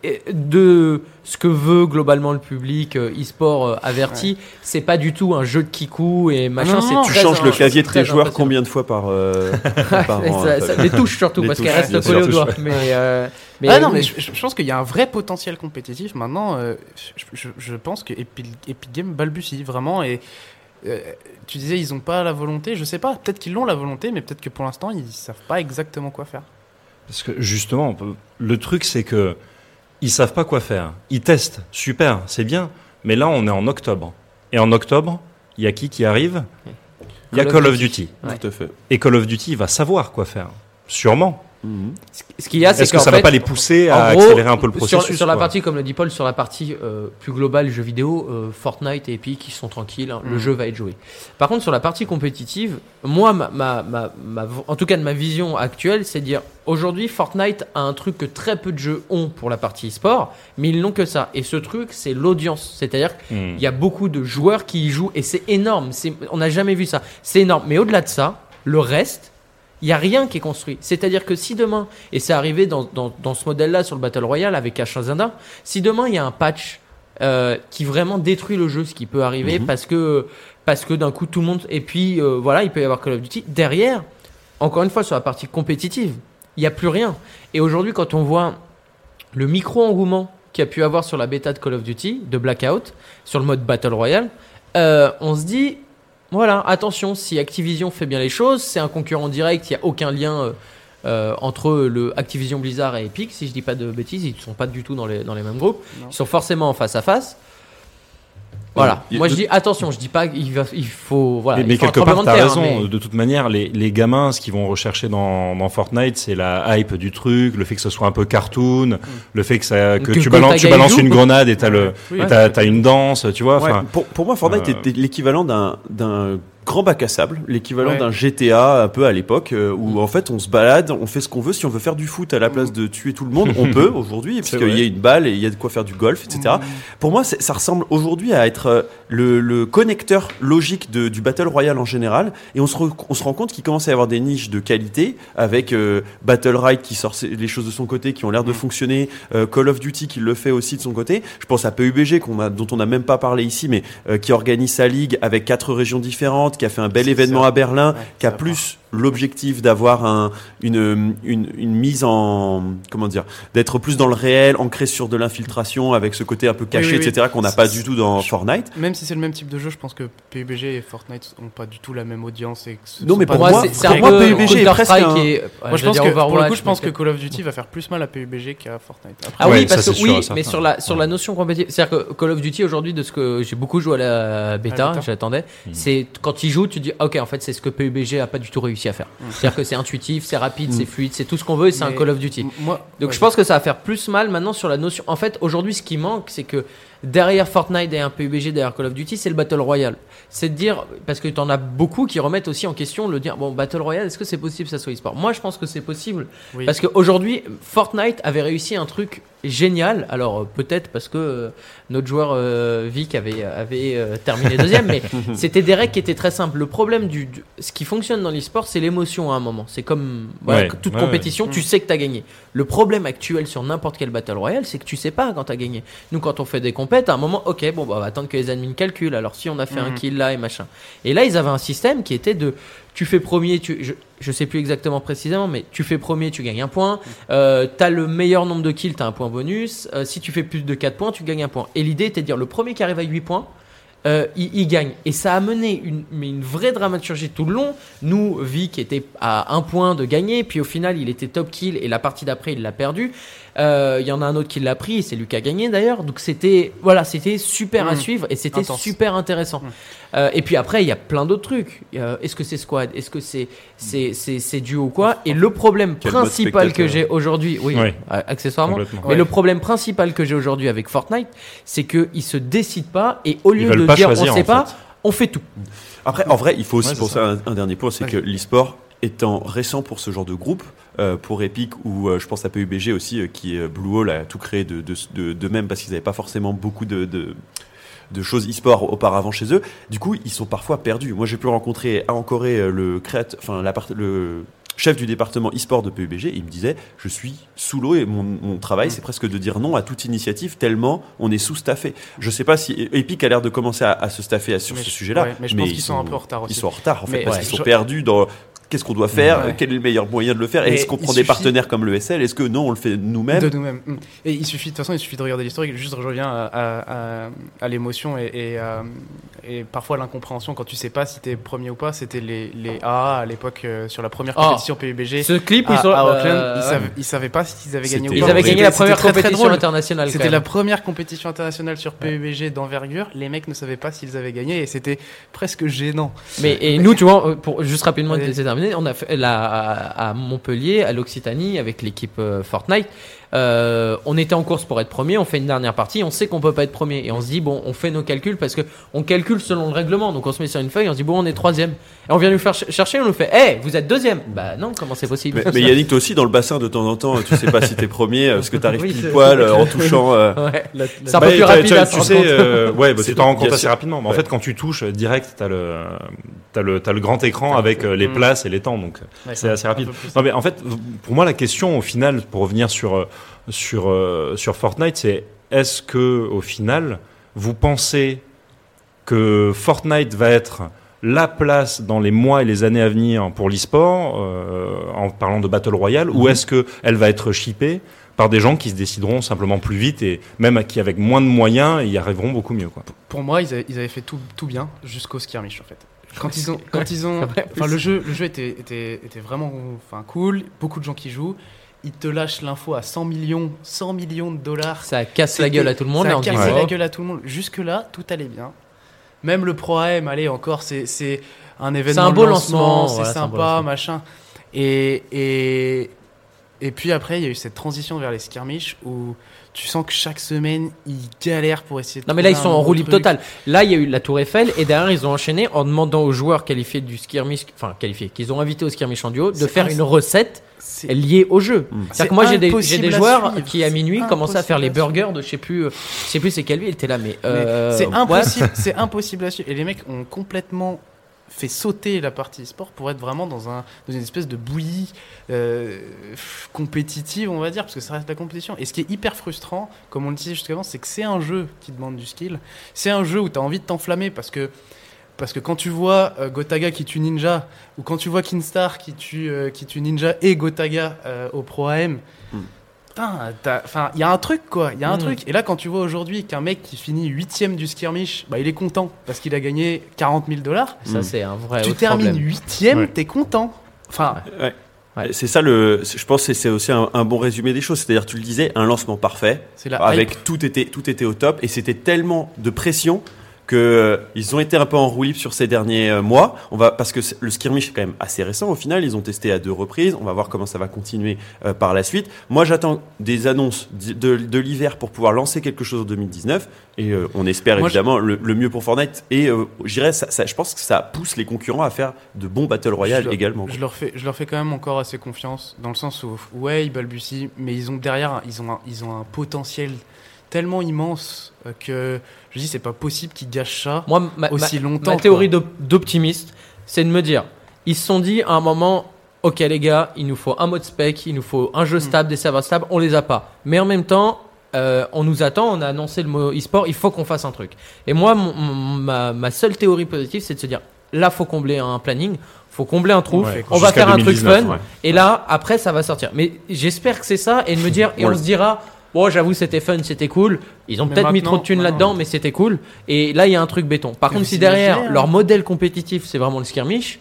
euh, de ce que veut globalement le public euh, e-sport euh, averti. C'est pas du tout un jeu de kikou et machin. non, c'est non, Tu changes le clavier de tes joueurs combien de fois par, euh, par Et an ça- ça- les touches surtout Les parce qu'elles restent collées doigts. touches, Mais, euh, mais ah non, mais je, pense qu'il y a un vrai potentiel compétitif. Maintenant, euh, je, je- je pense que Epic, Epic Games balbutie vraiment. Et euh, tu disais, ils ont pas la volonté. Je sais pas, peut-être qu'ils l'ont la volonté, mais peut-être que pour l'instant, ils savent pas exactement quoi faire. Parce que justement, on peut- le truc, c'est que ils savent pas quoi faire. Ils testent, super, c'est bien. Mais là, on est en octobre. Et en octobre, il y a qui qui arrive? Il y a Call of Duty. Duty. Ouais. Tout à fait. Et Call of Duty, va savoir quoi faire. Sûrement. Ce- qu'il y a, c'est Est-ce que ça fait, va pas les pousser à gros, accélérer un peu le processus sur la partie, comme le dit Paul, sur la partie euh, plus globale jeux vidéo, euh, Fortnite et Epic, ils sont tranquilles, hein, le Mm. jeu va être joué. Par contre, sur la partie compétitive, moi, ma, ma, ma, ma- en tout cas de ma vision actuelle, c'est de dire aujourd'hui, Fortnite a un truc que très peu de jeux ont pour la partie e-sport, mais ils n'ont que ça. Et ce truc, c'est l'audience. C'est-à-dire Hmm. il y a beaucoup de joueurs qui y jouent et c'est énorme. On n'a jamais vu ça. C'est énorme. Mais au-delà de ça, le reste, il n'y a rien qui est construit. C'est-à-dire que si demain, et c'est arrivé dans, dans, dans ce modèle-là sur le Battle Royale avec H1Z1, si demain il y a un patch euh, qui vraiment détruit le jeu, ce qui peut arriver Mhm. parce que, parce que d'un coup tout le monde. Et puis euh, voilà, il peut y avoir Call of Duty. Derrière, encore une fois, sur la partie compétitive, il n'y a plus rien. Et aujourd'hui, quand on voit le micro-engouement qu'il y a pu avoir sur la bêta de Call of Duty, de Blackout, sur le mode Battle Royale, euh, on se dit, voilà, attention, si Activision fait bien les choses, c'est un concurrent direct, il n'y a aucun lien euh, euh, entre le Activision Blizzard et Epic, si je dis pas de bêtises, ils ne sont pas du tout dans les, dans les mêmes groupes, Non. ils sont forcément en face à face. Voilà, moi je dis attention, je dis pas qu'il va, il faut, voilà, Mais, il mais faut un quelque part, t'as de terre, raison. mais- De toute manière, les, les gamins, ce qu'ils vont rechercher dans, dans Fortnite, c'est la hype du truc, le fait que ce soit un peu cartoon, le fait que, ça, que, Que tu, balances, tu balances une grenade et t'as le, Oui, et t'as, t'as une danse, tu vois. Ouais, pour, pour moi, Fortnite euh, était l'équivalent d'un d'un grand bac à sable, l'équivalent Ouais. d'un GTA un peu à l'époque, euh, où en fait on se balade, on fait ce qu'on veut. Si on veut faire du foot à la place de tuer tout le monde, on peut aujourd'hui, puisqu'il y a une balle et il y a de quoi faire du golf, etc. Pour moi, ça ressemble aujourd'hui à être euh, le, le connecteur logique de, du Battle Royale en général. Et on se, re- on se rend compte qu'il commence à y avoir des niches de qualité, avec euh, Battle Ride qui sort les choses de son côté, qui ont l'air de fonctionner, euh, Call of Duty qui le fait aussi de son côté. Je pense à PUBG, a, dont on n'a même pas parlé ici, mais qui organise sa ligue avec quatre régions différentes, qui a fait un bel événement ça. à Berlin, Ouais, qui a plus l'objectif d'avoir un, une, une, une mise en comment dire d'être plus dans le réel ancré sur de l'infiltration avec ce côté un peu caché Oui, oui, oui. etc qu'on n'a pas du tout dans Fortnite Même si c'est le même type de jeu, je pense que PUBG et Fortnite ont pas du tout la même audience. Et que ce Non, mais pas pour moi, c'est c'est pour un moi, peu PUBG est presque un- et- Moi, je pense que pour le coup, je pense que Call of Duty va faire plus mal à PUBG qu'à Fortnite. Après, Ah oui, parce que oui, mais sur la sur la notion compétitive, c'est-à-dire que Call of Duty aujourd'hui, de ce que j'ai beaucoup joué à la bêta, À la bêta. j'attendais, c'est quand il joue, tu dis ah, ok, en fait, c'est ce que PUBG a pas du tout réussi à faire. C'est-à-dire que c'est intuitif, c'est rapide, c'est fluide, c'est tout ce qu'on veut et c'est un Call of Duty. Moi, Donc ouais, je pense que ça va faire plus mal maintenant sur la notion. En fait, aujourd'hui, ce qui manque, c'est que derrière Fortnite et un PUBG, derrière Call of Duty, c'est le Battle Royale. C'est de dire, parce que tu en as beaucoup qui remettent aussi en question le dire, bon, Battle Royale, est-ce que c'est possible que ça soit e-sport? Moi, je pense que c'est possible. oui. Parce qu'aujourd'hui, Fortnite avait réussi un truc génial. Alors euh, peut-être parce que euh, notre joueur euh, Vic avait, avait euh, terminé deuxième, mais c'était des règles qui étaient très simples. Le problème du, du- ce qui fonctionne dans l'e-sport, c'est l'émotion à un moment. C'est comme voilà, Ouais, toute ouais, compétition, ouais. tu sais que tu as gagné. Le problème actuel sur n'importe quel Battle Royale, c'est que tu sais pas quand tu as gagné. Nous, quand on fait des compètes, à un moment, ok, bon, bah, on va attendre que les admins calculent. Alors si on a fait un Mhm. kill là et machin. Et là, ils avaient un système qui était de tu fais premier, tu, je, je sais plus exactement précisément, mais tu fais premier, tu gagnes un point. Euh, t'as le meilleur nombre de kills, t'as un point bonus. Euh, si tu fais plus de 4 points, tu gagnes un point. Et l'idée était de dire le premier qui arrive à 8 points, euh, il, gagne. Et ça a mené une, une vraie dramaturgie tout le long. Nous, Vic était à un point de gagner, puis au final, il était top kill et la partie d'après, il l'a perdu. Euh, Il y en a un autre qui l'a pris, c'est lui qui a gagné d'ailleurs. Donc c'était voilà, c'était super à Mm. suivre et c'était super intéressant. Mm. Euh, et puis après, il y a plein d'autres trucs. Euh, Est-ce que c'est squad? Est-ce que c'est c'est c'est c'est duo ou quoi? Et le problème Quel principal que j'ai aujourd'hui, oui, Ouais. euh, accessoirement. Mais Ouais. le problème principal que j'ai aujourd'hui avec Fortnite, c'est qu'ils se décident pas et au lieu de dire choisir, on sait pas, fait. on fait tout. Après, en vrai, il faut aussi Ouais, pour ça. ça un, un dernier point, c'est que l'e-sport étant récent pour ce genre de groupe, euh, pour Epic ou euh, je pense à PUBG aussi, euh, qui euh, Blue Hole a tout créé de, de, même parce qu'ils n'avaient pas forcément beaucoup de, choses e-sport auparavant chez eux. Du coup, ils sont parfois perdus. Moi, j'ai pu rencontrer à Corée le créateur, enfin le chef du département e-sport de PUBG, il me disait je suis sous l'eau et mon, mon travail c'est presque de dire non à toute initiative tellement on est sous-staffé. Je sais pas si Epic a l'air de commencer à, à se staffer sur Mais ce je- sujet-là, ouais, mais je pense qu'ils sont un peu en retard aussi. Ils sont en retard en fait parce ouais. qu'ils sont Je- perdus dans qu'est-ce qu'on doit faire, Ouais. quel est le meilleur moyen de le faire, est-ce qu'on prend des partenaires comme le SL, est-ce que non on le fait nous-mêmes? De nous-mêmes. Et il suffit, de toute façon, il suffit de regarder l'historique. Juste, je reviens à, à, à- à l'émotion et, et, euh, et parfois l'incompréhension quand tu sais pas si t'es premier ou pas. C'était les, les AA à l'époque euh, sur la première Oh. Compétition PUBG. Ce clip, à, ils sont. à Auckland, euh, ils, savaient, ils savaient pas s'ils avaient gagné ou C'était- pas. Ils avaient gagné la première c'était très, très compétition internationale. C'était la première compétition internationale sur PUBG d'envergure. Les mecs ne savaient pas s'ils avaient gagné et c'était presque gênant. Mais et nous, tu vois, euh, pour juste rapidement c'est terminé, on a fait à, à Montpellier, à l'Occitanie, avec l'équipe euh, Fortnite. Euh, on était en course pour être premier, on fait une dernière partie, on sait qu'on peut pas être premier et on se dit bon, on fait nos calculs parce que on calcule selon le règlement, donc on se met sur une feuille, on se dit bon, on est troisième et on vient nous faire ch- chercher, on nous fait, hé, vous êtes deuxième. Bah non, comment c'est possible? Mais, mais Yannick, toi aussi dans le bassin de temps en temps, tu sais pas si t'es premier euh, parce que t'arrives Oui, pile poil euh, en touchant. euh, Ouais. La- C'est un Bah, peu plus t'as- rapide tu se sais, euh, ouais, bah, C'est- tu t'en rends compte assez rapidement. Mais en fait, quand tu touches direct, t'as le, t'as le, t'as le grand écran avec euh, les Mm. places et les temps, donc Ouais, c'est assez rapide. Non, mais en fait, pour moi, la question au final, pour revenir sur euh, sur euh, sur Fortnite, c'est est-ce que au final, vous pensez que Fortnite va être la place dans les mois et les années à venir pour l'e-sport, euh, en parlant de Battle Royale, ou Mhm. est-ce que elle va être chippée par des gens qui se décideront simplement plus vite et même à qui avec moins de moyens y arriveront beaucoup mieux quoi? Pour moi, ils avaient, ils avaient fait tout, tout bien jusqu'au skirmish en fait. Quand ils ont, quand ils ont, enfin le jeu, le jeu était, était, était vraiment, enfin cool. Beaucoup de gens qui jouent. Ils te lâchent l'info à 100 millions, 100 millions de dollars. Ça casse la gueule à tout le monde. Ça et a on dit, cassé oh. la gueule à tout le monde. Jusque là, tout allait bien. Même le Pro AM, allez encore, c'est c'est un événement. un de beau lancement, lancement, c'est voilà, c'est un sympa, lancement. machin. Et et et puis après, il y a eu cette transition vers les skirmish où tu sens que chaque semaine, ils galèrent pour essayer de Non mais là ils sont en roue libre totale. Là il y a eu la Tour Eiffel et derrière ils ont enchaîné en demandant aux joueurs qualifiés du skirmish, enfin qualifiés, qu'ils ont invité au skirmish en duo, de faire une recette liée au jeu. Mm. C'est-à-dire que moi j'ai des, joueurs suivre. qui à minuit commençaient à faire les burgers de je sais plus, euh, je sais plus c'est quelle ville, était là mais, Mais euh, c'est impossible, c'est impossible à suivre. Et les mecs ont complètement fait sauter la partie sport pour être vraiment dans, un, dans une espèce de bouillie euh, compétitive, on va dire, parce que ça reste la compétition. Et ce qui est hyper frustrant, comme on le disait jusqu'avant, c'est que c'est un jeu qui demande du skill. C'est un jeu où tu as envie de t'enflammer parce que. Parce que quand tu vois euh, Gotaga qui tue Ninja, ou quand tu vois Kinstar qui tue, euh, qui tue Ninja et Gotaga au Pro AM, Mm. Putain, t'as- enfin, il y a un truc quoi, il y a un Mm. truc. Et là, quand tu vois aujourd'hui qu'un mec qui finit huitième du skirmish, bah, il est content parce qu'il a gagné 40 000 dollars. ça Mm. c'est un vrai tu termines huitième, Ouais. t'es content. Enfin, Ouais. Ouais. C'est ça le. Je pense que c'est aussi un, un bon résumé des choses. C'est-à-dire, tu le disais, un lancement parfait, c'est la avec hype. tout était tout était au top, et c'était tellement de pression que euh, ont été un peu en roue libre sur ces derniers euh, mois. On va parce que le skirmish est quand même assez récent au final. Ils ont testé à deux reprises. On va voir comment ça va continuer euh, par la suite. Moi, j'attends des annonces de, de, de l'hiver pour pouvoir lancer quelque chose en 2019, et on espère Moi, évidemment le, le mieux pour Fortnite. Et je dirais, ça, ça- je pense que ça pousse les concurrents à faire de bons battle royale également. Je leur fais, je leur fais quand même encore assez confiance dans le sens où ouais ils balbutient, mais ils ont derrière ils ont un, ils ont un potentiel tellement immense que je dis c'est pas possible qu'ils gâchent ça Moi ma, aussi ma- longtemps. ma théorie d'optimiste, c'est de me dire, ils se sont dit à un moment, ok les gars, il nous faut un mode spec, il nous faut un jeu Mm. stable, des serveurs stables, on les a pas. Mais en même temps, euh, on nous attend, on a annoncé le mot e-sport, il faut qu'on fasse un truc. Et moi, mon- ma, ma seule théorie positive, c'est de se dire, là, faut combler un planning, faut combler un trou, Ouais, on va faire un truc 2019, fun, ouais. et là, après, ça va sortir. Mais j'espère que c'est ça, et de me dire, et On se dira, bon, j'avoue, c'était fun, c'était cool. Ils ont peut-être mis trop de thunes là-dedans, mais c'était cool. Et là, il y a un truc béton. Par contre, si derrière, leur modèle compétitif, c'est vraiment le skirmish,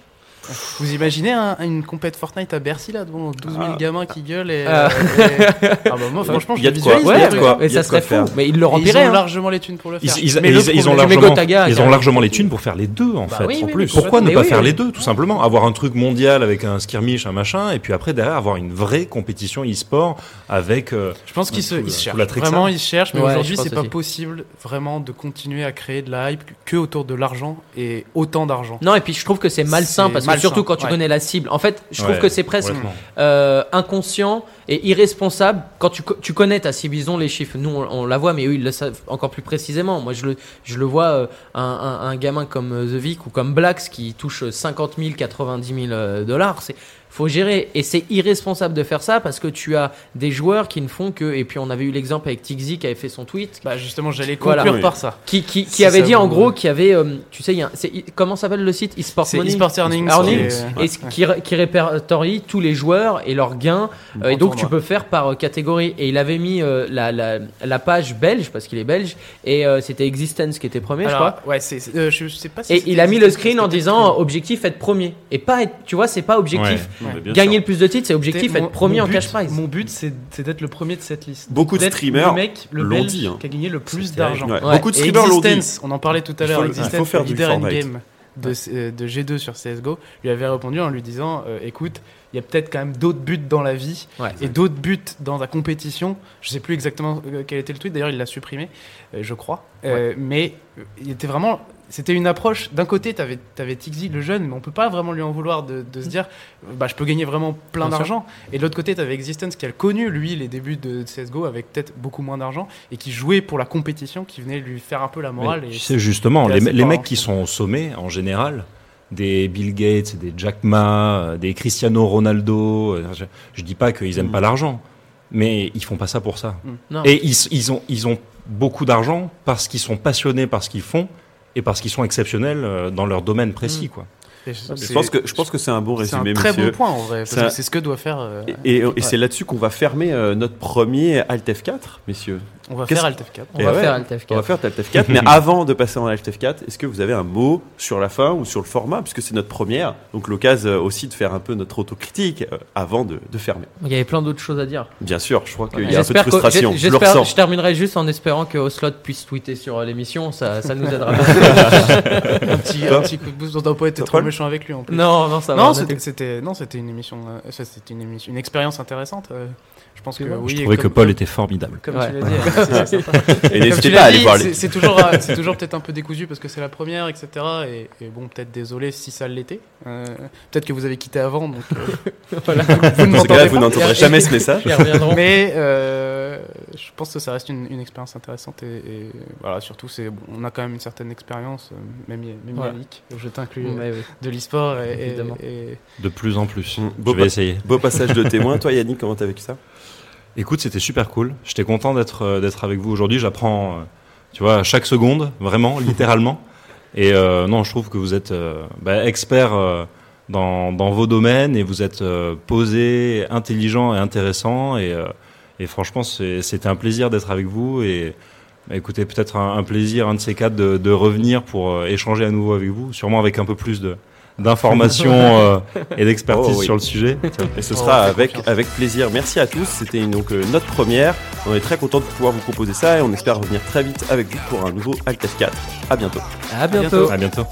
Vous imaginez un- une compète Fortnite à Bercy là devant 12 000 Ah. gamins qui gueulent et, Euh. et- ah bah moi franchement Il je y a le de quoi. visualise Ouais, le il y a truc. quoi. Il y a ça de quoi serait fou. faire. Mais ils le Et ils rempliraient. ont hein. largement les thunes pour le Ils, faire. ils- Mais ils- le ils ont problème- Mais largement, Gotaga, ils les thunes pour faire les deux en Bah fait. oui, en oui, plus. mais Pourquoi ne mais pas oui, faire oui. les deux tout simplement Avoir un truc mondial avec un skirmish, un machin, et puis après derrière avoir une vraie compétition e-sport avec. euh, Je pense qu'ils se, Tout ils la- se tout cherchent. la Vraiment, ils se cherchent, mais Ouais, aujourd'hui, je pense c'est pas aussi. possible vraiment de continuer à créer de la hype que autour de l'argent et autant d'argent. Non, et puis je trouve que c'est malsain C'est parce surtout quand tu ouais. connais la cible. En fait, je trouve ouais, que c'est presque euh, inconscient et irresponsable quand tu, co- tu connais ta cible. Ils ont les chiffres. Nous, on, on la voit, mais eux, ils le savent encore plus précisément. Moi, je le, je le vois, euh, un, un, un gamin comme euh, The Vic ou comme Blacks qui touche 50 000, 90 000 euh, dollars. C'est faut gérer. Et c'est irresponsable de faire ça parce que tu as des joueurs qui ne font que. Et puis on avait eu l'exemple avec Tixi qui avait fait son tweet. Bah justement, j'allais Voilà. conclure Oui. par ça. Qui, qui, qui Si avait ça dit en gros qu'il y avait, euh, tu sais, il y a comment s'appelle le site? eSport Money eSport Earnings. Earnings, et qui, qui répertorie tous les joueurs et leurs gains. Euh, et donc tu peux faire par euh, catégorie. Et il avait mis euh, la, la, la page belge, parce qu'il est belge, et euh, c'était Existence qui était premier, je crois. ouais, c'est, c'est- euh, je sais pas si Et il a mis le screen en disant objectif être premier. Et pas être, tu vois, c'est pas objectif gagner sûr. le plus de titres, c'est objectif être premier mon en but- cash prize. Mon but, c'est, d'être le premier de cette liste. Beaucoup de streamers le mec, le belge dit, hein. qui a gagné le plus d'argent. Ouais. Ouais. Beaucoup de streamers l'ont dit. Existence, on en parlait tout à l'heure, il Existence, faut faire le du in-game de, euh, de G2 sur CSGO, lui avait répondu en lui disant euh, écoute, il y a peut-être quand même d'autres buts dans la vie Ouais. et d'autres buts dans la compétition. Je sais plus exactement euh, quel était le tweet, d'ailleurs il l'a supprimé, euh, je crois. Euh, mais il était vraiment. C'était une approche. D'un côté, tu avais, avais Tixi, le jeune, mais on peut pas vraiment lui en vouloir de, de se dire bah, je peux gagner vraiment plein d'argent. Et de l'autre côté, tu avais Existence qui a connu, lui, les débuts de CSGO avec peut-être beaucoup moins d'argent et qui jouait pour la compétition, qui venait lui faire un peu la morale. Mais et tu sais, justement, les, mecs hein, qui je sont au sommet, en général, des Bill Gates, des Jack Ma, euh, des Cristiano Ronaldo, euh, je, je dis pas qu'ils aiment Mm. pas l'argent, mais ils font pas ça pour ça. Non. Et ils, ils ont, ils ont beaucoup d'argent parce qu'ils sont passionnés par ce qu'ils font et parce qu'ils sont exceptionnels euh, dans leur domaine précis, quoi. Et Je pense que je pense que c'est un bon c'est un résumé, très monsieur. bon point en vrai. parce Ça- que C'est ce que doit faire. euh, Et, et- et c'est là-dessus qu'on va fermer euh, notre premier Alt F4, messieurs. On va faire Alt F4. On va ouais, faire Alt F4. On va faire Alt F4, mais avant de passer en Alt F4, est-ce que vous avez un mot sur la fin ou sur le format, puisque c'est notre première, donc l'occasion euh, aussi de faire un peu notre autocritique euh, avant de, de fermer. Il y avait plein d'autres choses à dire. Bien sûr, je crois qu'il y a un peu de que- frustration. j'ai- Je le j'espère- ressens. je terminerai juste en espérant que Oslot puisse tweeter sur euh, l'émission, ça, ça nous aidera. un, petit, un petit coup de boost. On doit pas être Toi, trop méchant avec lui en plus. non, non, ça va. non, c'était, non, c'était une émission, euh, ça, c'était une émission, une expérience intéressante. euh, pense que Je oui. je trouvais que comme- Paul était formidable. Comme Ouais. tu l'as dit, c'est- sympa. Et n'hésitez pas à aller voir c'est, les. c'est toujours, euh, c'est toujours peut-être un peu décousu parce que c'est la première, etc. Et, et bon, peut-être désolé si ça l'était. Euh, peut-être que vous avez quitté avant, donc euh, Voilà. vous n'entendrez jamais ce message. Mais euh, je pense que ça reste une, une expérience intéressante et, et voilà, surtout c'est bon, on a quand même une certaine expérience, même, même Voilà. Je t'inclus euh, Ouais, ouais. de l'e-sport et, et- Évidemment. et- De plus en plus. Mm. Je Beau, vais pa- essayer. beau passage de témoin. Toi, Yannick, comment t'as vécu ça? Écoute, c'était super cool. J'étais content d'être euh, d'être avec vous aujourd'hui. J'apprends, euh, tu vois, à chaque seconde, vraiment, littéralement. Et euh, non, je trouve que vous êtes euh, bah, expert euh, dans, dans vos domaines et vous êtes posé, intelligent et intéressant. Et, et franchement, c'était un plaisir d'être avec vous. Et bah, écoutez, peut-être un, un plaisir, un de ces quatre, de, de revenir pour échanger à nouveau avec vous, sûrement avec un peu plus de d'informations euh, et d'expertise Oh, oui. sur le sujet. Et ce On sera avec, confiance. avec plaisir. Merci à tous. C'était une- donc euh, notre première. On est très content de pouvoir vous proposer ça et on espère revenir très vite avec vous pour un nouveau Alt F4. À bientôt. À bientôt. À bientôt.